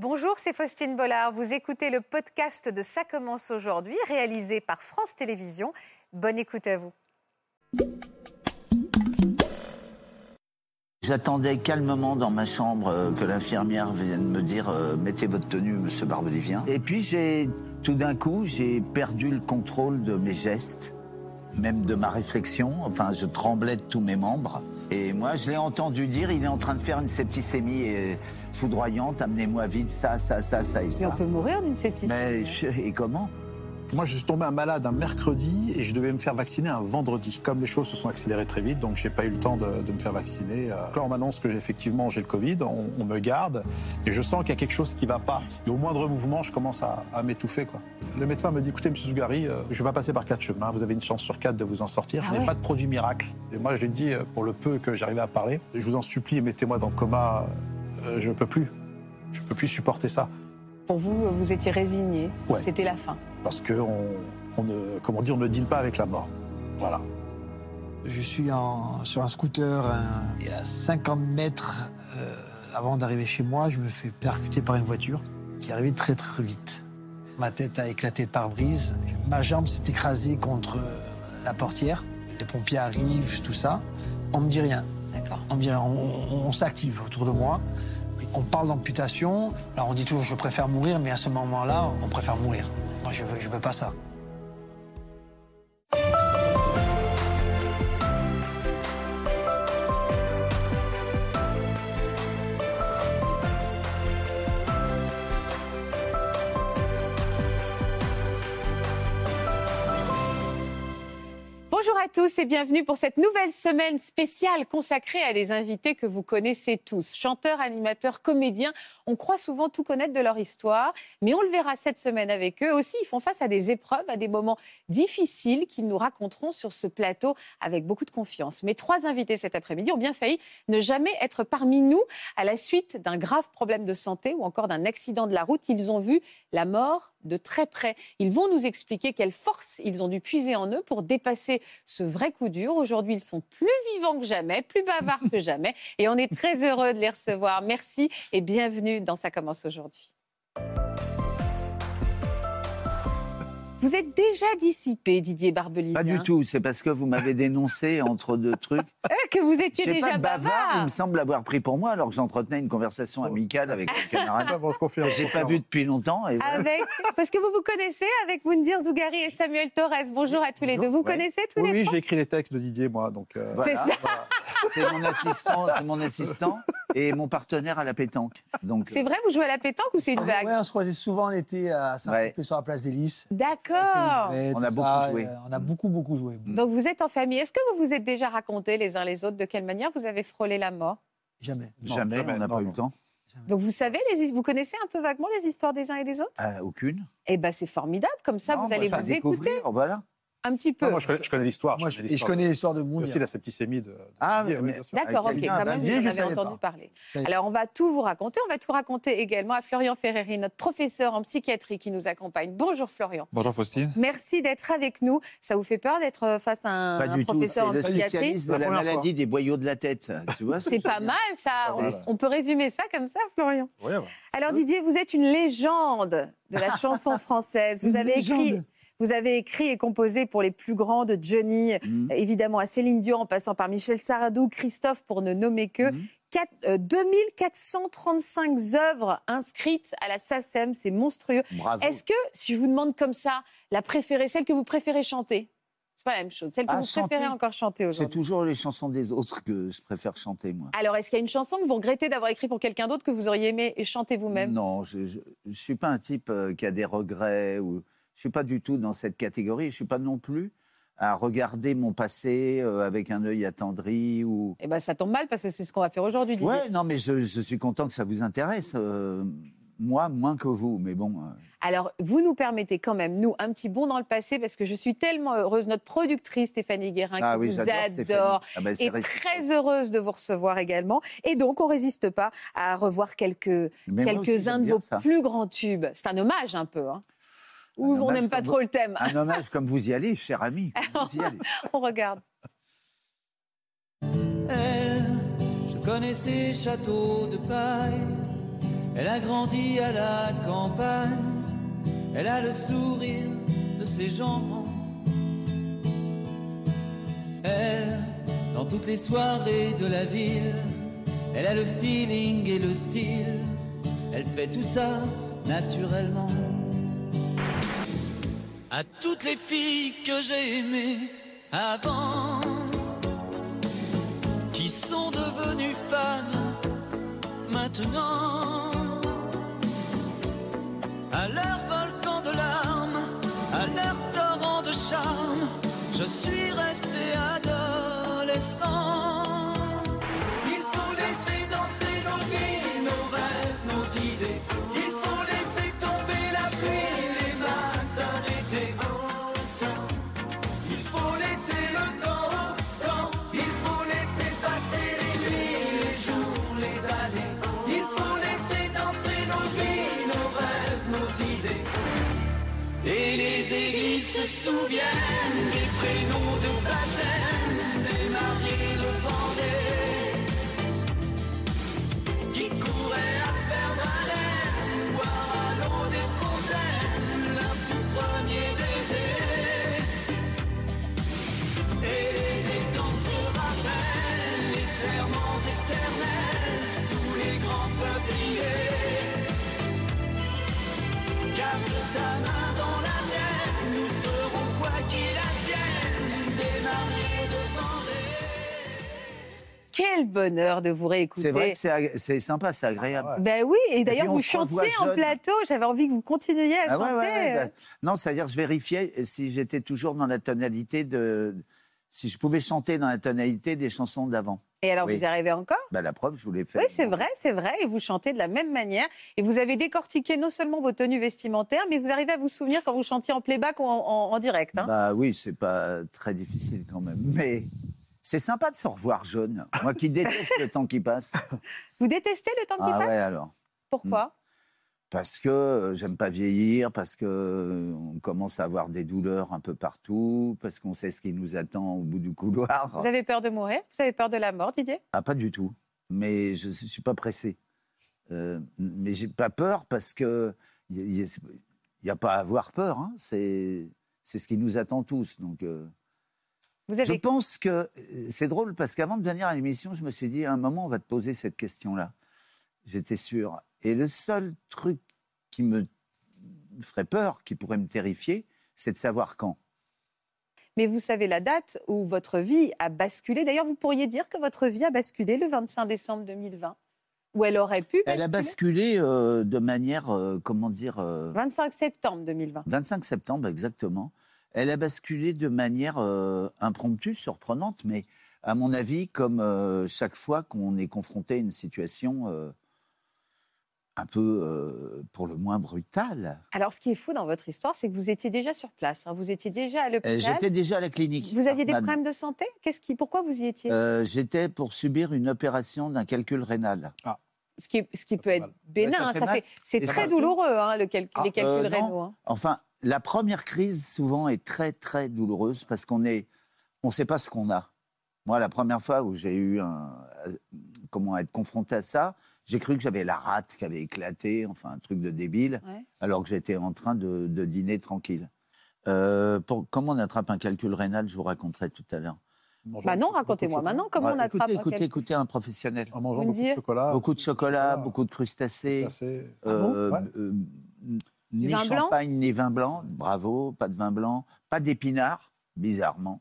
Bonjour, c'est Faustine Bollard. Vous écoutez le podcast de Ça commence aujourd'hui, réalisé par France Télévisions. Bonne écoute à vous. J'attendais calmement dans ma chambre euh, que l'infirmière vienne me dire euh, mettez votre tenue, monsieur Barbelivien. Et puis j'ai tout d'un coup j'ai perdu le contrôle de mes gestes, même de ma réflexion. Enfin, je tremblais de tous mes membres. Et moi, je l'ai entendu dire il est en train de faire une septicémie euh, foudroyante. Amenez-moi vite ça, ça, ça, ça et ça. Mais on peut mourir d'une septicémie. Mais je- et comment? Moi, je suis tombé un malade un mercredi et je devais me faire vacciner un vendredi. Comme les choses se sont accélérées très vite, donc j'ai pas eu le temps de, de me faire vacciner. Euh, Quand on m'annonce que effectivement j'ai le Covid, on, on me garde et je sens qu'il y a quelque chose qui va pas. Et au moindre mouvement, je commence à, à m'étouffer. Quoi. Le médecin me dit écoutez, Monsieur Zougari, euh, je vais pas passer par quatre chemins. Vous avez une chance sur quatre de vous en sortir. Ah je n'ai ouais pas de produit miracle. Et moi, je lui dis euh, pour le peu que j'arrivais à parler, je vous en supplie, mettez-moi dans le coma. Euh, je peux plus. Je peux plus supporter ça. Pour vous, vous étiez résigné. Ouais. C'était la fin. Parce que on, on ne, comment dire, on ne deal pas avec la mort. Voilà. Je suis en- sur un scooter et à 50 mètres euh, avant d'arriver chez moi, je me fais percuter par une voiture qui arrivait très très vite. Ma tête a éclaté de pare-brise, ma jambe s'est écrasée contre la portière. Les pompiers arrivent, tout ça. On me dit rien. On me dit rien. On, on- on s'active autour de moi. On parle d'amputation. Alors on dit toujours je préfère mourir, mais à ce moment-là, on préfère mourir. Moi, je veux, je veux pas ça. À tous et bienvenue pour cette nouvelle semaine spéciale consacrée à des invités que vous connaissez tous. Chanteurs, animateurs, comédiens, on croit souvent tout connaître de leur histoire, mais on le verra cette semaine avec eux. Aussi, ils font face à des épreuves, à des moments difficiles qu'ils nous raconteront sur ce plateau avec beaucoup de confiance. Mes trois invités cet après-midi ont bien failli ne jamais être parmi nous à la suite d'un grave problème de santé ou encore d'un accident de la route. Ils ont vu la mort de très près. Ils vont nous expliquer quelle force ils ont dû puiser en eux pour dépasser ce vrai coup dur. Aujourd'hui, ils sont plus vivants que jamais, plus bavards que jamais, et on est très heureux de les recevoir. Merci et bienvenue dans Ça commence aujourd'hui. Vous êtes déjà dissipé, Didier Barbelivien. Pas du tout. C'est parce que vous m'avez dénoncé entre deux trucs. Euh, que vous étiez déjà pas, bavard, il bavard. me semble avoir pris pour moi alors que j'entretenais une conversation amicale avec un camarade bon, je confirme. que j'ai pas vu depuis longtemps. Et voilà. Avec, parce que vous vous connaissez avec Moundir Zougari et Samuel Torres. Bonjour à tous les deux. Vous Ouais. connaissez tous Oui, les oui, trois j'ai écrit les textes de Didier, moi. Donc, euh, Voilà. C'est ça. voilà. C'est mon assistant, c'est mon assistant et mon partenaire à la pétanque. Donc C'est vrai, vous jouez à la pétanque ou c'est une Ouais, vague on se croisait souvent l'été à saint Ouais. sur la place des Lys. D'accord. On a beaucoup joué. euh, on a beaucoup, beaucoup joué. Donc vous êtes en famille. Est-ce que vous vous êtes déjà raconté les uns les autres de quelle manière vous avez frôlé la mort? Jamais. Non, jamais, jamais, on n'a non, pas eu le temps. Donc vous savez, les, vous connaissez un peu vaguement les histoires des uns et des autres? Ah, aucune. Eh ben c'est formidable. Comme ça, Non, vous allez vous écouter Voilà. Un petit peu. Non, moi, je connais, je connais l'histoire. Moi, je, connais et je l'histoire. connais l'histoire de Mounir. aussi la septicémie de. de Ah. D'accord, ok, quand même, vous en avez entendu pas. parler. Alors, on va tout vous raconter. On va tout raconter également à Florian Ferreri, notre professeur en psychiatrie qui nous accompagne. Bonjour Florian. Bonjour Faustine. Merci d'être avec nous. Ça vous fait peur d'être euh, face à un, Pas un du tout. C'est professeur en le psychiatrie spécialiste de La maladie fois. des boyaux de la tête. Tu vois ce C'est pas mal, ça. On, peut résumer ça comme ça, Florian? Ouais, ouais. Alors Didier, vous êtes une légende de la chanson française. Vous avez écrit. Vous avez écrit et composé pour les plus grands de Johnny, euh, évidemment à Céline Dion, en passant par Michel Sardou, Christophe, pour ne nommer que. Quatre- euh, 2435 œuvres inscrites à la SACEM, c'est monstrueux. Bravo. Est-ce que, si je vous demande comme ça, la préférée, celle que vous préférez chanter, c'est pas la même chose, celle que Ah, vous chanter préférez encore chanter C'est aujourd'hui toujours les chansons des autres que je préfère chanter, moi. Alors, est-ce qu'il y a une chanson que vous regrettez d'avoir écrite pour quelqu'un d'autre que vous auriez aimé chanter vous-même? Non, je ne suis pas un type euh, qui a des regrets. Ou, je suis pas du tout dans cette catégorie. Je suis pas non plus à regarder mon passé euh, avec un œil attendri. Ou... Eh ben, ça tombe mal parce que c'est ce qu'on va faire aujourd'hui, Didier. Ouais, non, mais je, je suis content que ça vous intéresse. euh, moi, moins que vous, mais bon. euh, Alors, vous nous permettez quand même, nous, un petit bond dans le passé, parce que je suis tellement heureuse. Notre productrice, Stéphanie Guérin, ah qui oui, vous adore. Ah ben, est très heureuse de vous recevoir également. Et donc, on résiste pas à revoir quelques, quelques-uns de vos ça. plus grands tubes. C'est un hommage un peu. Hein. Ou on n'aime pas trop le thème. Un hommage comme vous y allez, cher ami. comme vous y allez. on regarde. Elle, je connais ses châteaux de paille. Elle a grandi à la campagne, elle a le sourire de ses gens. Elle, dans toutes les soirées de la ville, elle a le feeling et le style. Elle fait tout ça naturellement. À toutes les filles que j'ai aimées avant, qui sont devenues femmes maintenant. À leur volcan de larmes, à leur torrent de charme, je suis Quel bonheur de vous réécouter. C'est vrai que c'est ag- c'est sympa, c'est agréable. Ben oui, et d'ailleurs vous chantiez en jeune. plateau. J'avais envie que vous continuiez à Ah chanter. ouais, ouais, bah, non, c'est-à-dire je vérifiais si j'étais toujours dans la tonalité de. Si je pouvais chanter dans la tonalité des chansons d'avant. Et alors oui. vous y arrivez encore? Bah, la preuve, je vous l'ai fait. Oui, c'est vrai, c'est vrai. Et vous chantez de la même manière. Et vous avez décortiqué non seulement vos tenues vestimentaires, mais vous arrivez à vous souvenir quand vous chantiez en playback ou en, en- en direct. hein? Bah oui, c'est pas très difficile quand même. Mais c'est sympa de se revoir jeune. Moi qui déteste le temps qui passe. Vous détestez le temps qui Ah passe ouais, alors. Pourquoi Parce que euh, j'aime pas vieillir, parce que euh, on commence à avoir des douleurs un peu partout, parce qu'on sait ce qui nous attend au bout du couloir. Vous avez peur de mourir? Vous avez peur de la mort, Didier? Ah, pas du tout. Mais je ne suis pas pressé. Euh, mais j'ai pas peur parce que il n'y a, pas à avoir peur. hein. C'est c'est ce qui nous attend tous. Donc, euh, je pense que c'est drôle parce qu'avant de venir à l'émission, je me suis dit à un moment on va te poser cette question-là. J'étais sûr. Et le seul truc qui me ferait peur, qui pourrait me terrifier, c'est de savoir quand. Mais vous savez la date où votre vie a basculé. D'ailleurs, vous pourriez dire que votre vie a basculé le 25 décembre 2020. Ou elle aurait pu basculer Elle a basculé euh, de manière, euh, comment dire, euh, 25 septembre 2020. 25 septembre, exactement. Elle a basculé de manière euh, impromptue, surprenante, mais à mon avis, comme euh, chaque fois qu'on est confronté à une situation euh, un peu, euh, pour le moins, brutale. Alors, ce qui est fou dans votre histoire, c'est que vous étiez déjà sur place. hein. Vous étiez déjà à l'hôpital. J'étais déjà à la clinique. Vous aviez des problèmes de santé? Qu'est-ce qui, Pourquoi vous y étiez? Euh, J'étais pour subir une opération d'un calcul rénal. ce, qui, ce qui peut être mal. bénin. Ouais, ça hein, fait ça mal. fait, c'est très douloureux, hein, le Ah, les calculs euh, rénaux. hein. Enfin, la première crise, souvent, est très, très douloureuse parce qu'on est, on ne sait pas ce qu'on a. Moi, la première fois où j'ai eu un, comment être confronté à ça, j'ai cru que j'avais la rate qui avait éclaté, enfin, un truc de débile, Ouais. alors que j'étais en train de, de dîner tranquille. Euh, pour, comment on attrape un calcul rénal, je vous raconterai tout à l'heure. Bah non, racontez-moi maintenant comment on Ouais, attrape écoutez, un écoutez, écoutez un professionnel. En mangeant beaucoup de chocolat. beaucoup de chocolat, beaucoup de crustacés. crustacés. Euh, Ouais. euh, ni vin blanc champagne, ni vin blanc. Bravo, pas de vin blanc. Pas d'épinards, bizarrement.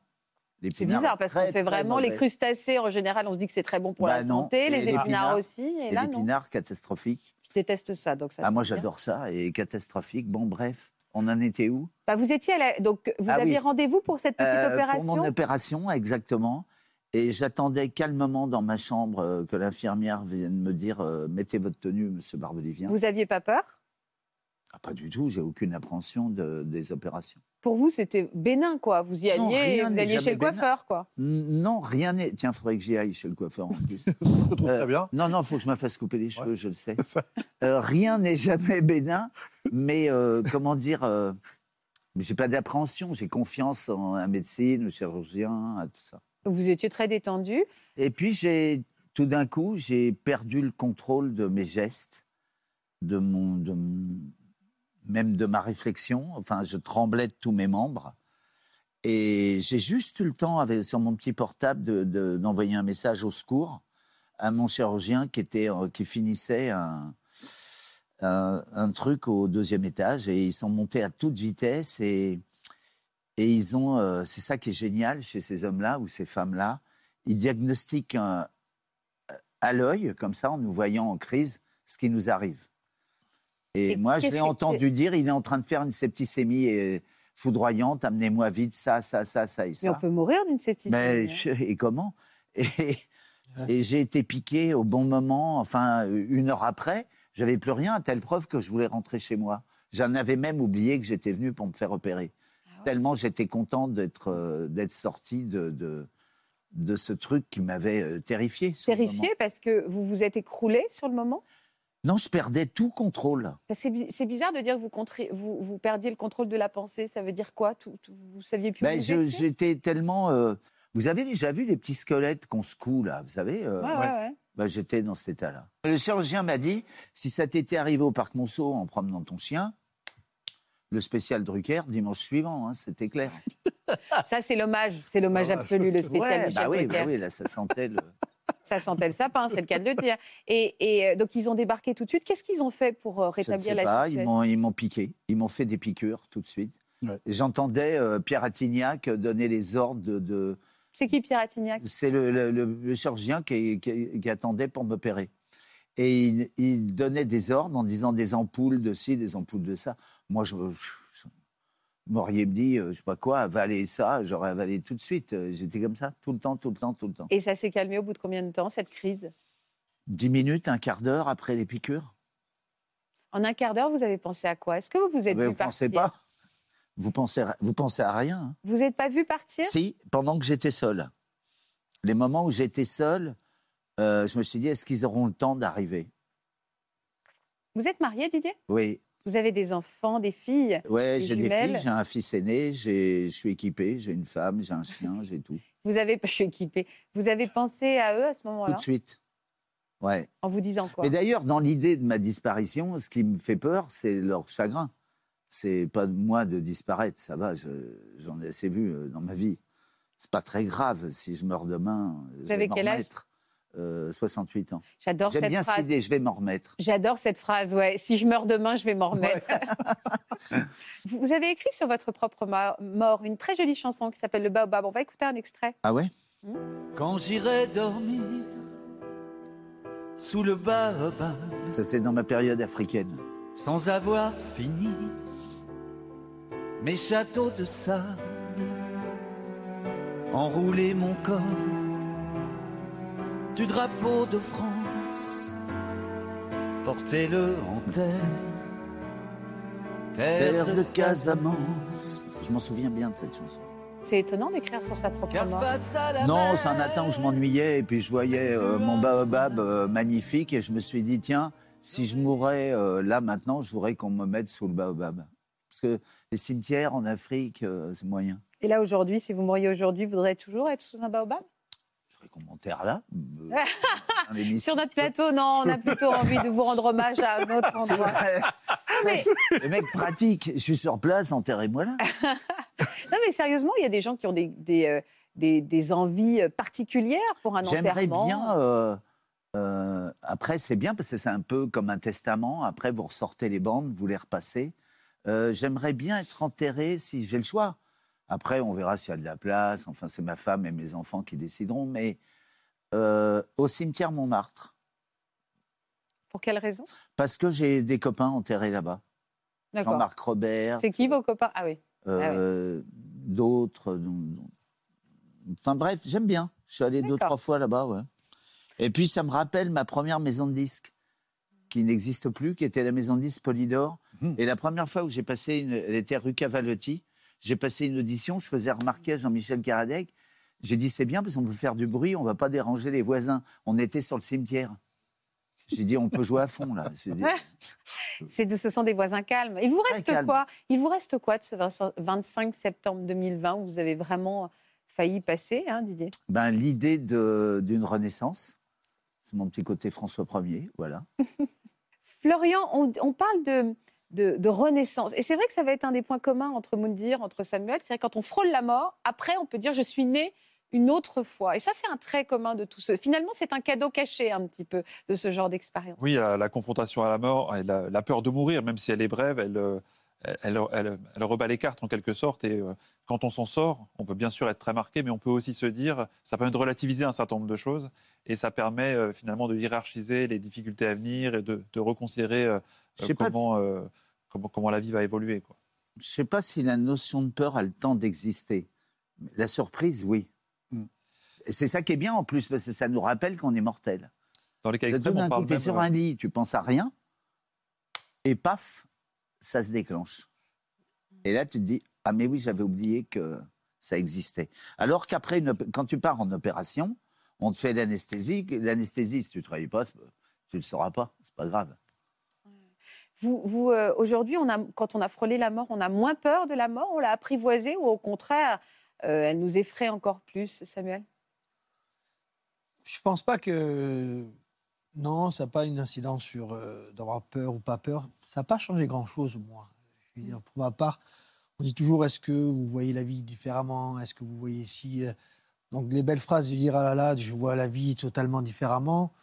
C'est bizarre parce qu'on fait vraiment les crustacés. En général, on se dit que c'est très bon pour Bah la non. santé. Les épinards aussi. Et Et là, non. l'épinard, catastrophique. Je déteste ça. Donc ça Ah, moi, j'adore ça. Et catastrophique. Bon, bref, on en était où? Bah, vous étiez à la- donc vous Ah aviez oui. rendez-vous pour cette petite Euh, opération. Pour mon opération, exactement. Et j'attendais calmement dans ma chambre euh, que l'infirmière vienne me dire euh, Mettez votre tenue, monsieur Barbelivien. Vous aviez pas peur? Ah, pas du tout, j'ai aucune appréhension de- des opérations. Pour vous, c'était bénin, quoi. Vous y Non, alliez, rien vous alliez chez le bénin. coiffeur, quoi. Non, rien n'est. Tiens, faudrait que j'y aille chez le coiffeur en plus. Je le trouve Euh, très bien. Non, non, il faut que je me fasse couper les cheveux, je le sais. Ça- Euh, rien n'est jamais bénin, mais euh, comment dire euh, J'ai pas d'appréhension, j'ai confiance en la médecine, le chirurgien, à tout ça. Vous étiez très détendu. Et puis, j'ai tout d'un coup, j'ai perdu le contrôle de mes gestes, de mon, de mon- même de ma réflexion. Enfin, je tremblais de tous mes membres. Et j'ai juste eu le temps, sur mon petit portable, de- de- d'envoyer un message au secours à mon chirurgien qui, était, euh, qui finissait un, un, truc au deuxième étage. Et ils sont montés à toute vitesse. Et, et ils ont. euh, c'est ça qui est génial chez ces hommes-là ou ces femmes-là. Ils diagnostiquent à l'œil, comme ça, en nous voyant en crise, ce qui nous arrive. Et, Et moi, je l'ai entendu dire, il est en train de faire une septicémie euh, foudroyante, amenez-moi vite ça, ça, ça, ça et Mais ça. on peut mourir d'une septicémie. Mais hein. je- et comment? Et, et j'ai été piqué au bon moment, enfin une heure après, j'avais plus rien, à telle preuve que je voulais rentrer chez moi. J'en avais même oublié que j'étais venu pour me faire opérer. Ah Tellement j'étais content d'être euh, d'être sorti de, de, de ce truc qui m'avait euh, terrifié. Terrifié parce que vous vous êtes écroulé sur le moment? Non, je perdais tout contrôle. C'est bi- c'est bizarre de dire que vous, contré- vous, vous perdiez le contrôle de la pensée. Ça veut dire quoi? Tout- tout- Vous saviez plus où Ben, J'étais tellement. euh, vous avez déjà vu les petits squelettes qu'on secoue là, vous savez euh, Ouais, ouais, ouais. Ben, J'étais dans cet état-là. Le chirurgien m'a dit si ça t'était arrivé au parc Monceau en promenant ton chien, le spécial Drucker dimanche suivant, hein, c'était clair. Ça, c'est l'hommage. C'est l'hommage Ah absolu, le spécial Ouais, bah oui, Drucker. bah oui, là ça sentait le. Ça sentait le sapin, c'est le cas de le dire. Et, et, euh, donc, ils ont débarqué tout de suite. Qu'est-ce qu'ils ont fait pour euh, Je ne rétablir sais la pas, ils situation m'ont, ils m'ont piqué, ils m'ont fait des piqûres tout de suite. Ouais. J'entendais euh, Pierre Attignac donner les ordres de. de- C'est qui Pierre Attignac? C'est le, le- le- le chirurgien qui, qui- qui attendait pour m'opérer. Et il, il donnait des ordres en disant des ampoules de ci, des ampoules de ça. Moi, je, m'auriez dit, euh, je sais pas quoi, avaler ça, j'aurais avalé tout de suite. Euh, J'étais comme ça, tout le temps, tout le temps, tout le temps. Et ça s'est calmé au bout de combien de temps, cette crise? Dix minutes, un quart d'heure après les piqûres. En un quart d'heure, vous avez pensé à quoi? Est-ce que vous vous êtes Mais vu vous pensez partir? pas? Vous pensez, vous pensez à rien. hein. Vous n'êtes pas vu partir? Si, pendant que j'étais seul. Les moments où j'étais seul, euh, je me suis dit, est-ce qu'ils auront le temps d'arriver? Vous êtes marié, Didier? Oui, Vous avez des enfants, des filles Des j'ai des filles, j'ai un fils aîné, je suis équipé, j'ai une femme, j'ai un chien, j'ai tout. Vous avez, je suis équipée. Vous avez pensé à eux à ce Tout moment-là de suite. Ouais. En vous disant quoi? Mais d'ailleurs, dans l'idée de ma disparition, ce qui me fait peur, c'est leur chagrin. C'est pas de moi de disparaître, ça va, je- j'en ai assez vu euh, dans ma vie. C'est pas très grave si je meurs demain. je vais avez quel âge? Euh, 68 ans. J'adore J'aime cette bien cette phrase. idée, je vais m'en remettre. J'adore cette phrase, ouais. Si je meurs demain, je vais m'en remettre. vous vous avez écrit sur votre propre mort une très jolie chanson qui s'appelle Le Baobab. On va écouter un extrait. Ah ouais? Quand j'irai dormir sous le baobab Ça, c'est dans ma période africaine. sans avoir fini mes châteaux de sable, enrouler mon corps du drapeau de France, portez-le en terre, Terre de Casamance. Je m'en souviens bien de cette chanson. C'est étonnant d'écrire sur sa propre mort. Non, c'est un matin où je m'ennuyais et puis je voyais euh, mon baobab euh, magnifique et je me suis dit, tiens, si je mourais euh, là maintenant, je voudrais qu'on me mette sous le baobab. Parce que les cimetières en Afrique, euh, c'est moyen. Et là, aujourd'hui, si vous mouriez aujourd'hui, vous voudriez toujours être sous un baobab? Je voudrais qu'on m'enterre là. euh. Sur notre plateau, non, on a plutôt envie de vous rendre hommage à un autre endroit. Mais, Le mec pratique, je suis sur place, enterrez-moi là. non, mais sérieusement, il y a des gens qui ont des, des, euh, des- des envies euh, particulières pour un J'aimerais enterrement. bien. euh, euh, après, c'est bien parce que c'est un peu comme un testament. Après, vous ressortez les bandes, vous les repassez. J'aimerais bien être enterré si j'ai le choix. Après, on verra s'il y a de la place. Enfin, c'est ma femme et mes enfants qui décideront. Mais euh, au cimetière Montmartre, Pour quelle raison? Parce que j'ai des copains enterrés là-bas. Jean-Marc Robert. C'est qui vos copains? Ah oui. euh, D'autres. Enfin bref, j'aime bien. Je suis allé deux, trois fois là-bas. Ouais. Et puis ça me rappelle ma première maison de disques, qui n'existe plus, qui était la maison de disques Polydor. Mhm. Et la première fois où j'ai passé, une, elle était rue Cavalotti, j'ai passé une audition, je faisais remarquer à Jean-Michel Caradec, j'ai dit c'est bien parce qu'on peut faire du bruit, on va pas déranger les voisins. On était sur le cimetière. J'ai dit on peut jouer à fond là. Dit, C'est ce sont des voisins calmes. Il vous reste quoi? Il vous reste quoi de ce 25 25 septembre 2020 où vous avez vraiment failli passer, hein, Didier? Ben, L'idée d'une renaissance, c'est mon petit côté François Ier, voilà. Florian, on, on parle de, de, renaissance. Et c'est vrai que ça va être un des points communs entre Moundir, entre Samuel. C'est vrai que quand on frôle la mort, après, on peut dire je suis né une autre fois. Et ça, c'est un trait commun de tous ceux. Finalement, c'est un cadeau caché un petit peu de ce genre d'expérience. Oui, la, la confrontation à la mort, et la, la peur de mourir, même si elle est brève, elle, euh, elle, elle, elle- elle rebat les cartes en quelque sorte. Et euh, quand on s'en sort, on peut bien sûr être très marqué, mais on peut aussi se dire, ça permet de relativiser un certain nombre de choses. Et ça permet euh, finalement de hiérarchiser les difficultés à venir et de, de reconsidérer euh, comment, comment, comment la vie va évoluer. Quoi. Je ne sais pas si la notion de peur a le temps d'exister. La surprise, oui. Mm. Et C'est ça qui est bien en plus, parce que ça nous rappelle qu'on est mortel. Dans les cas extrêmes, on coup, parle tu es même, sur un lit, tu penses à rien, et paf, ça se déclenche. Et là, tu te dis, ah mais oui, j'avais oublié que ça existait. Alors qu'après, quand tu pars en opération, on te fait l'anesthésie. L'anesthésie, si tu ne travailles pas, tu ne le sauras pas, c'est pas grave. Vous, vous, euh, aujourd'hui, on a, quand on a frôlé la mort, on a moins peur de la mort, on l'a apprivoisée ou au contraire, euh, elle nous effraie encore plus, Samuel? Je pense pas que. Non, ça n'a pas une incidence sur euh, d'avoir peur ou pas peur. Ça n'a pas changé grand-chose, moi. Je veux dire, pour ma part, on dit toujours est-ce que vous voyez la vie différemment? Est-ce que vous voyez si. euh, Donc, les belles phrases de dire ah là là, je vois la vie totalement différemment,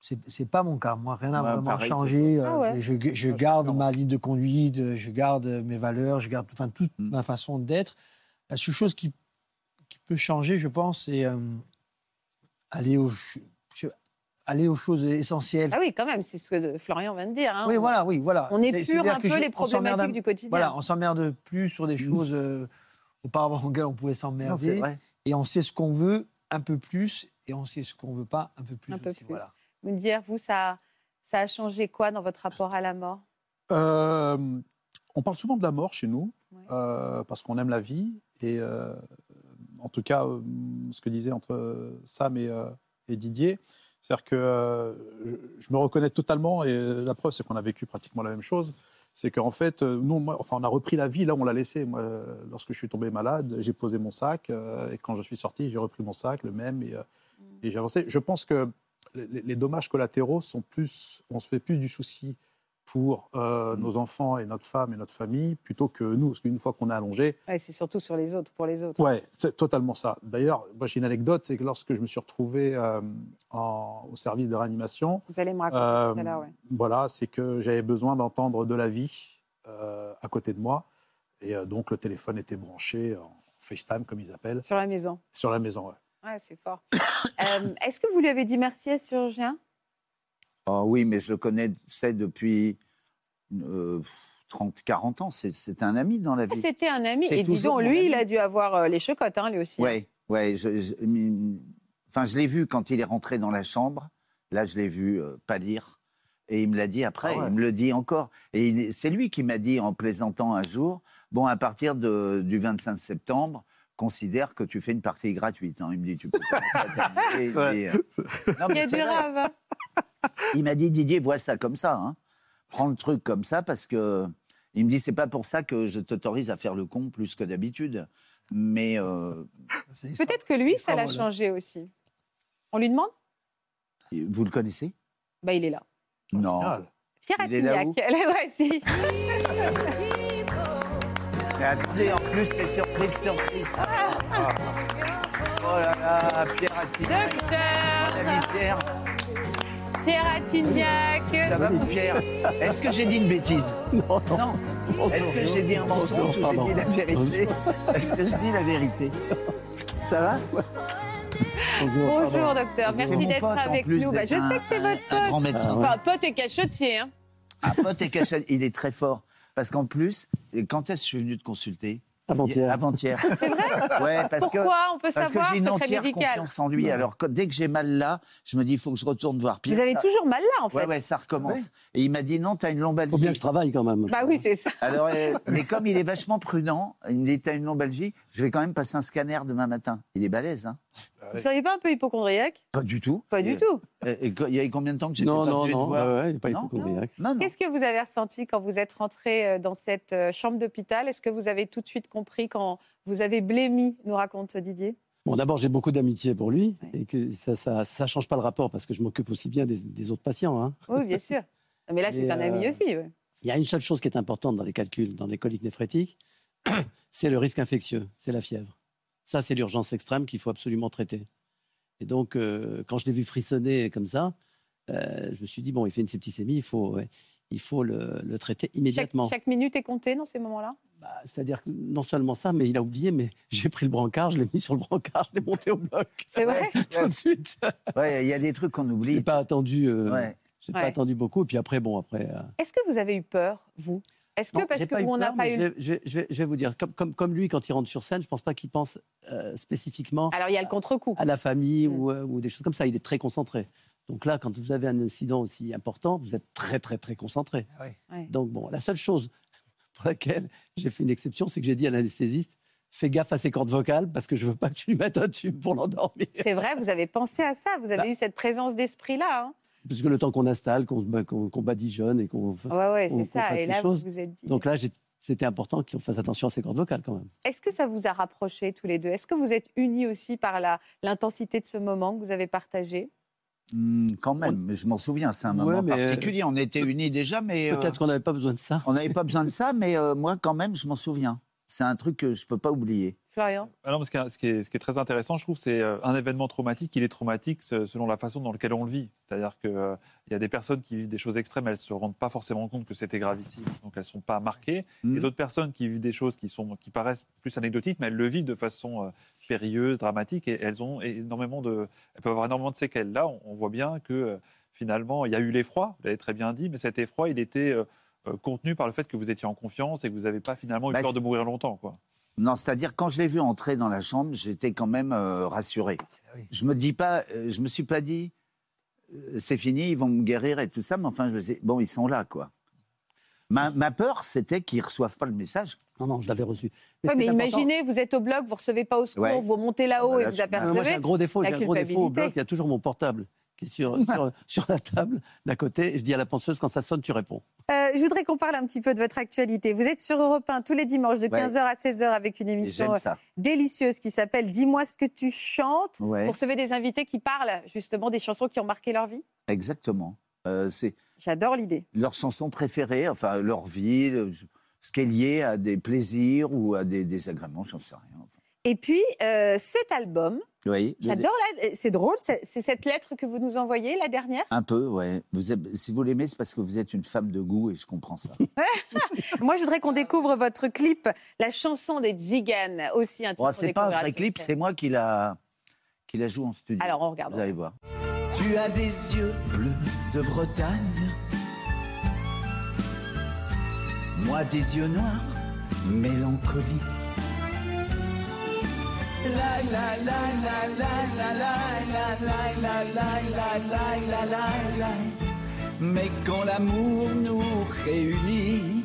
c'est c'est pas mon cas. Moi, rien n'a Ouais, vraiment pareil. changé. Ah Euh, ouais. Je, je- je Ouais, garde ma ligne de conduite, je garde mes valeurs, je garde enfin, toute Mm. ma façon d'être. La seule chose qui, qui peut changer, je pense, c'est euh, aller, je- aller aux choses essentielles. Ah oui, quand même, c'est ce que Florian vient de dire. hein. oui, On- voilà, oui, voilà. On épure un peu je- les problématiques du quotidien. Voilà, on s'emmerde plus sur des Mm. choses euh, auparavant auxquelles on pouvait s'emmerder. Et on sait ce qu'on veut un peu plus, et on sait ce qu'on veut pas un peu plus. Un peu aussi, plus. Voilà. Vous me dire, vous, ça, ça a changé quoi dans votre rapport à la mort? Euh, on parle souvent de la mort chez nous, Ouais. euh, parce qu'on aime la vie. Et euh, en tout cas, euh, ce que disaient entre Sam et, euh, et Didier, c'est-à-dire que euh, je, me reconnais totalement, et la preuve, c'est qu'on a vécu pratiquement la même chose. C'est qu'en fait, euh, nous, moi, enfin, on a repris la vie, là, on l'a laissé. Moi, euh, lorsque je suis tombé malade, j'ai posé mon sac, euh, et quand je suis sorti, j'ai repris mon sac, le même, et, euh, et j'ai avancé. Je pense que les, les dommages collatéraux sont plus, on se fait plus du souci pour euh, Mm. nos enfants et notre femme et notre famille plutôt que nous, parce qu'une fois qu'on est allongé, Ouais, C'est surtout sur les autres, pour les autres. ouais, c'est totalement ça. D'ailleurs, moi j'ai une anecdote, c'est que lorsque je me suis retrouvé euh, en- au service de réanimation, Vous allez me raconter euh, tout à l'heure. ouais. voilà, c'est que j'avais besoin d'entendre de la vie euh, à côté de moi, et euh, donc le téléphone était branché en FaceTime comme ils appellent Sur la maison. sur la maison. ouais. Ouais, c'est fort. Euh, Est-ce que vous lui avez dit merci à ce chirurgien? Oh oui, mais je le connais c'est depuis euh, 30, 40 ans. C'est- un ami dans la Ah, vie. C'était un ami. Et disons, lui, ami. il a dû avoir euh, les chocottes, hein, lui aussi. hein. Ouais, ouais. Je, je- mi- enfin, je l'ai vu quand il est rentré dans la chambre. Là, je l'ai vu euh, pâlir. Et il me l'a dit après, Ah ouais. il me le dit encore. Et c'est lui qui m'a dit en plaisantant un jour, bon, à partir de- du 25 septembre, considère que tu fais une partie gratuite. hein. Il me dit, tu peux commencer à t'amuser. Il y a du m'a dit, Didier, vois ça comme ça. Hein. Prends le truc comme ça parce que. Il me dit, c'est pas pour ça que je t'autorise à faire le con plus que d'habitude. Mais euh, Peut-être que lui, ça l'a voilà. changé aussi. On lui demande? Vous le connaissez? Bah, Il est là. Non. Génial. Pierre Il est là Mais attendez, en plus, les surprises, surprises. Ah. Oh là là, Pierre Attignac. Docteur Mon ami Pierre. Pierre Attignac. Ça va, mon Pierre Est-ce que j'ai dit une bêtise Non, non. Non. Est-ce que j'ai dit un mensonge ou j'ai dit la vérité Est-ce que je dis la vérité Ça va Bonjour, docteur. C'est Merci d'être pote, avec nous. Bah, je sais que c'est votre Un grand pote. médecin. Enfin, pote et cachotier. Hein. Un pote et cachet, il est très fort. Parce qu'en plus, quand est-ce que je suis venu te consulter? Avant-hier. Avant-hier. C'est vrai? Ouais, parce que. Pourquoi? On peut Parce que savoir, j'ai une entière médical. confiance en lui. Alors, dès que j'ai mal là, je me dis, il faut que je retourne voir Pierre. Vous avez Ça- toujours mal là, en fait. Ouais, ouais, ça recommence. Et il m'a dit, non, t'as une lombalgie. Faut bien que je travaille quand même. Bah oui, c'est ça. Alors, euh, mais comme il est vachement prudent, il me dit, t'as une lombalgie, je vais quand même passer un scanner demain matin. Il est balèze, hein Vous ne seriez pas un peu hypochondriaque? Pas du tout. Pas du tout. et- il y a combien de temps que j'étais Non, pas non, non. voir ouais, ouais, il n'est pas Non, hypochondriaque. Non, non. Qu'est-ce que vous avez ressenti quand vous êtes rentré euh, dans cette euh, chambre d'hôpital? Est-ce que vous avez tout de suite compris quand vous avez blémi, nous raconte Didier? Bon, d'abord, j'ai beaucoup d'amitié pour lui Ouais. et que ça ça, ça change pas le rapport parce que je m'occupe aussi bien des, des autres patients. hein. Oui, bien sûr. Mais là, c'est un ami euh, aussi. ouais. Il y a une seule chose qui est importante dans les calculs, dans les coliques néphrétiques, c'est le risque infectieux, c'est la fièvre. Ça, c'est l'urgence extrême qu'il faut absolument traiter. Et donc, euh, quand je l'ai vu frissonner comme ça, euh, je me suis dit, bon, il fait une septicémie, il faut, ouais, il faut le, le traiter immédiatement. chaque minute est comptée dans ces moments-là? Bah, C'est-à-dire que non seulement ça, mais il a oublié, mais j'ai pris le brancard, je l'ai mis sur le brancard, je l'ai monté au bloc. C'est vrai? Tout de suite. Ouais, il y a des trucs qu'on Je n'ai oublie. pas attendu. euh, Ouais. j'ai Ouais. pas attendu beaucoup. Et puis après, bon, après. euh, Est-ce que vous avez eu peur, vous? Est-ce que Non, parce j'ai que eu on n'a peur, pas eu. Je vais, je vais- je vous dire, comme, comme, comme lui, quand il rentre sur scène, je ne pense pas qu'il pense euh, spécifiquement Alors, il y a le contre-coup. à la famille Mm. ou, euh, ou des choses comme ça. Il est très concentré. Donc là, quand vous avez un incident aussi important, vous êtes très, très, très concentré. Ah oui. Donc bon, la seule chose pour laquelle j'ai fait une exception, c'est que j'ai dit à l'anesthésiste, fais gaffe à ses cordes vocales parce que je veux pas que tu lui mettes un tube pour l'endormir. C'est vrai, vous avez pensé à ça, vous avez Bah. eu cette présence d'esprit-là. Hein Parce que le temps qu'on installe, qu'on bah, qu'on- qu'on badigeonne et qu'on... ouais, ouais, qu'on- c'est ça. fasse Et les là, vous choses. vous êtes dit. Donc là, c'était important qu'on fasse attention à ses cordes vocales quand même. Est-ce que ça vous a rapprochés tous les deux? Est-ce que vous êtes unis aussi par la- l'intensité de ce moment que vous avez partagé? Hmm, quand même, mais je m'en souviens, c'est un Ouais, moment mais, euh, particulier. On était unis déjà, mais euh, Peut-être qu'on n'avait pas besoin de ça. on n'avait pas besoin de ça, mais euh, moi, quand même, je m'en souviens. C'est un truc que je peux pas oublier. Florian Alors, ce, qui est, ce qui est- ce qui est très intéressant, je trouve, c'est euh, un événement traumatique. Il est traumatique se- selon la façon dans laquelle on le vit. C'est-à-dire qu'il y a des personnes qui vivent des choses extrêmes, elles ne se rendent pas forcément compte que c'était gravissime, donc elles ne sont pas marquées. Mhm. Et d'autres personnes qui vivent des choses qui, sont, qui paraissent plus anecdotiques, mais elles le vivent de façon euh, périlleuse, dramatique, et elles, ont énormément de, elles peuvent avoir énormément de séquelles. Là, on, on voit bien que euh, finalement, il y a eu l'effroi, vous l'avez très bien dit, mais cet effroi, il était euh, euh, contenu par le fait que vous étiez en confiance et que vous n'avez pas finalement eu Bah, peur de mourir longtemps. Quoi. Non, c'est-à-dire quand je l'ai vu entrer dans la chambre, j'étais quand même euh, rassuré. Ah oui. Je me dis pas, euh, je me suis pas dit, euh, c'est fini, ils vont me guérir et tout ça, mais enfin, je me dis, bon, ils sont là, quoi. Ma, ma peur, c'était qu'ils reçoivent pas le message. Non, non, je l'avais reçu. Ouais, mais est important- imaginez, vous êtes au bloc, vous recevez pas au secours, Ouais. vous montez là-haut Ah bah et vous je- Ah, moi, j'ai apercevez. un gros défaut, j'ai un gros défaut au bloc. Il y a toujours mon portable qui est sur, sur, sur la table d'à côté. Et je dis à la penseuse, quand ça sonne, tu réponds. Euh, je voudrais qu'on parle un petit peu de votre actualité. Vous êtes sur Europe 1 tous les dimanches de Ouais. 15h à 16h avec une émission ça. délicieuse qui s'appelle Dis-moi ce que tu chantes. Ouais, Pour recevez des invités qui parlent justement des chansons qui ont marqué leur vie. exactement. Euh, c'est J'adore l'idée. leur chanson préférée, enfin, leur vie, ce qui est lié à des plaisirs ou à des désagréments, j'en sais rien. Et puis, euh, cet album, Oui, j'adore, la- c'est drôle, c'est cette lettre que vous nous envoyez, la dernière? Un peu, ouais. Vous êtes- si vous l'aimez, c'est parce que vous êtes une femme de goût et je comprends ça. Moi, je voudrais qu'on découvre votre clip, la chanson des Ziganes, aussi un titre. Qu'on c'est pas un vrai clip, c'est moi qui la, qui la joue en studio. Alors, on regarde. Vous allez voir. Tu as des yeux bleus de Bretagne. Moi des yeux noirs, mélancolie. Mais quand l'amour nous réunit,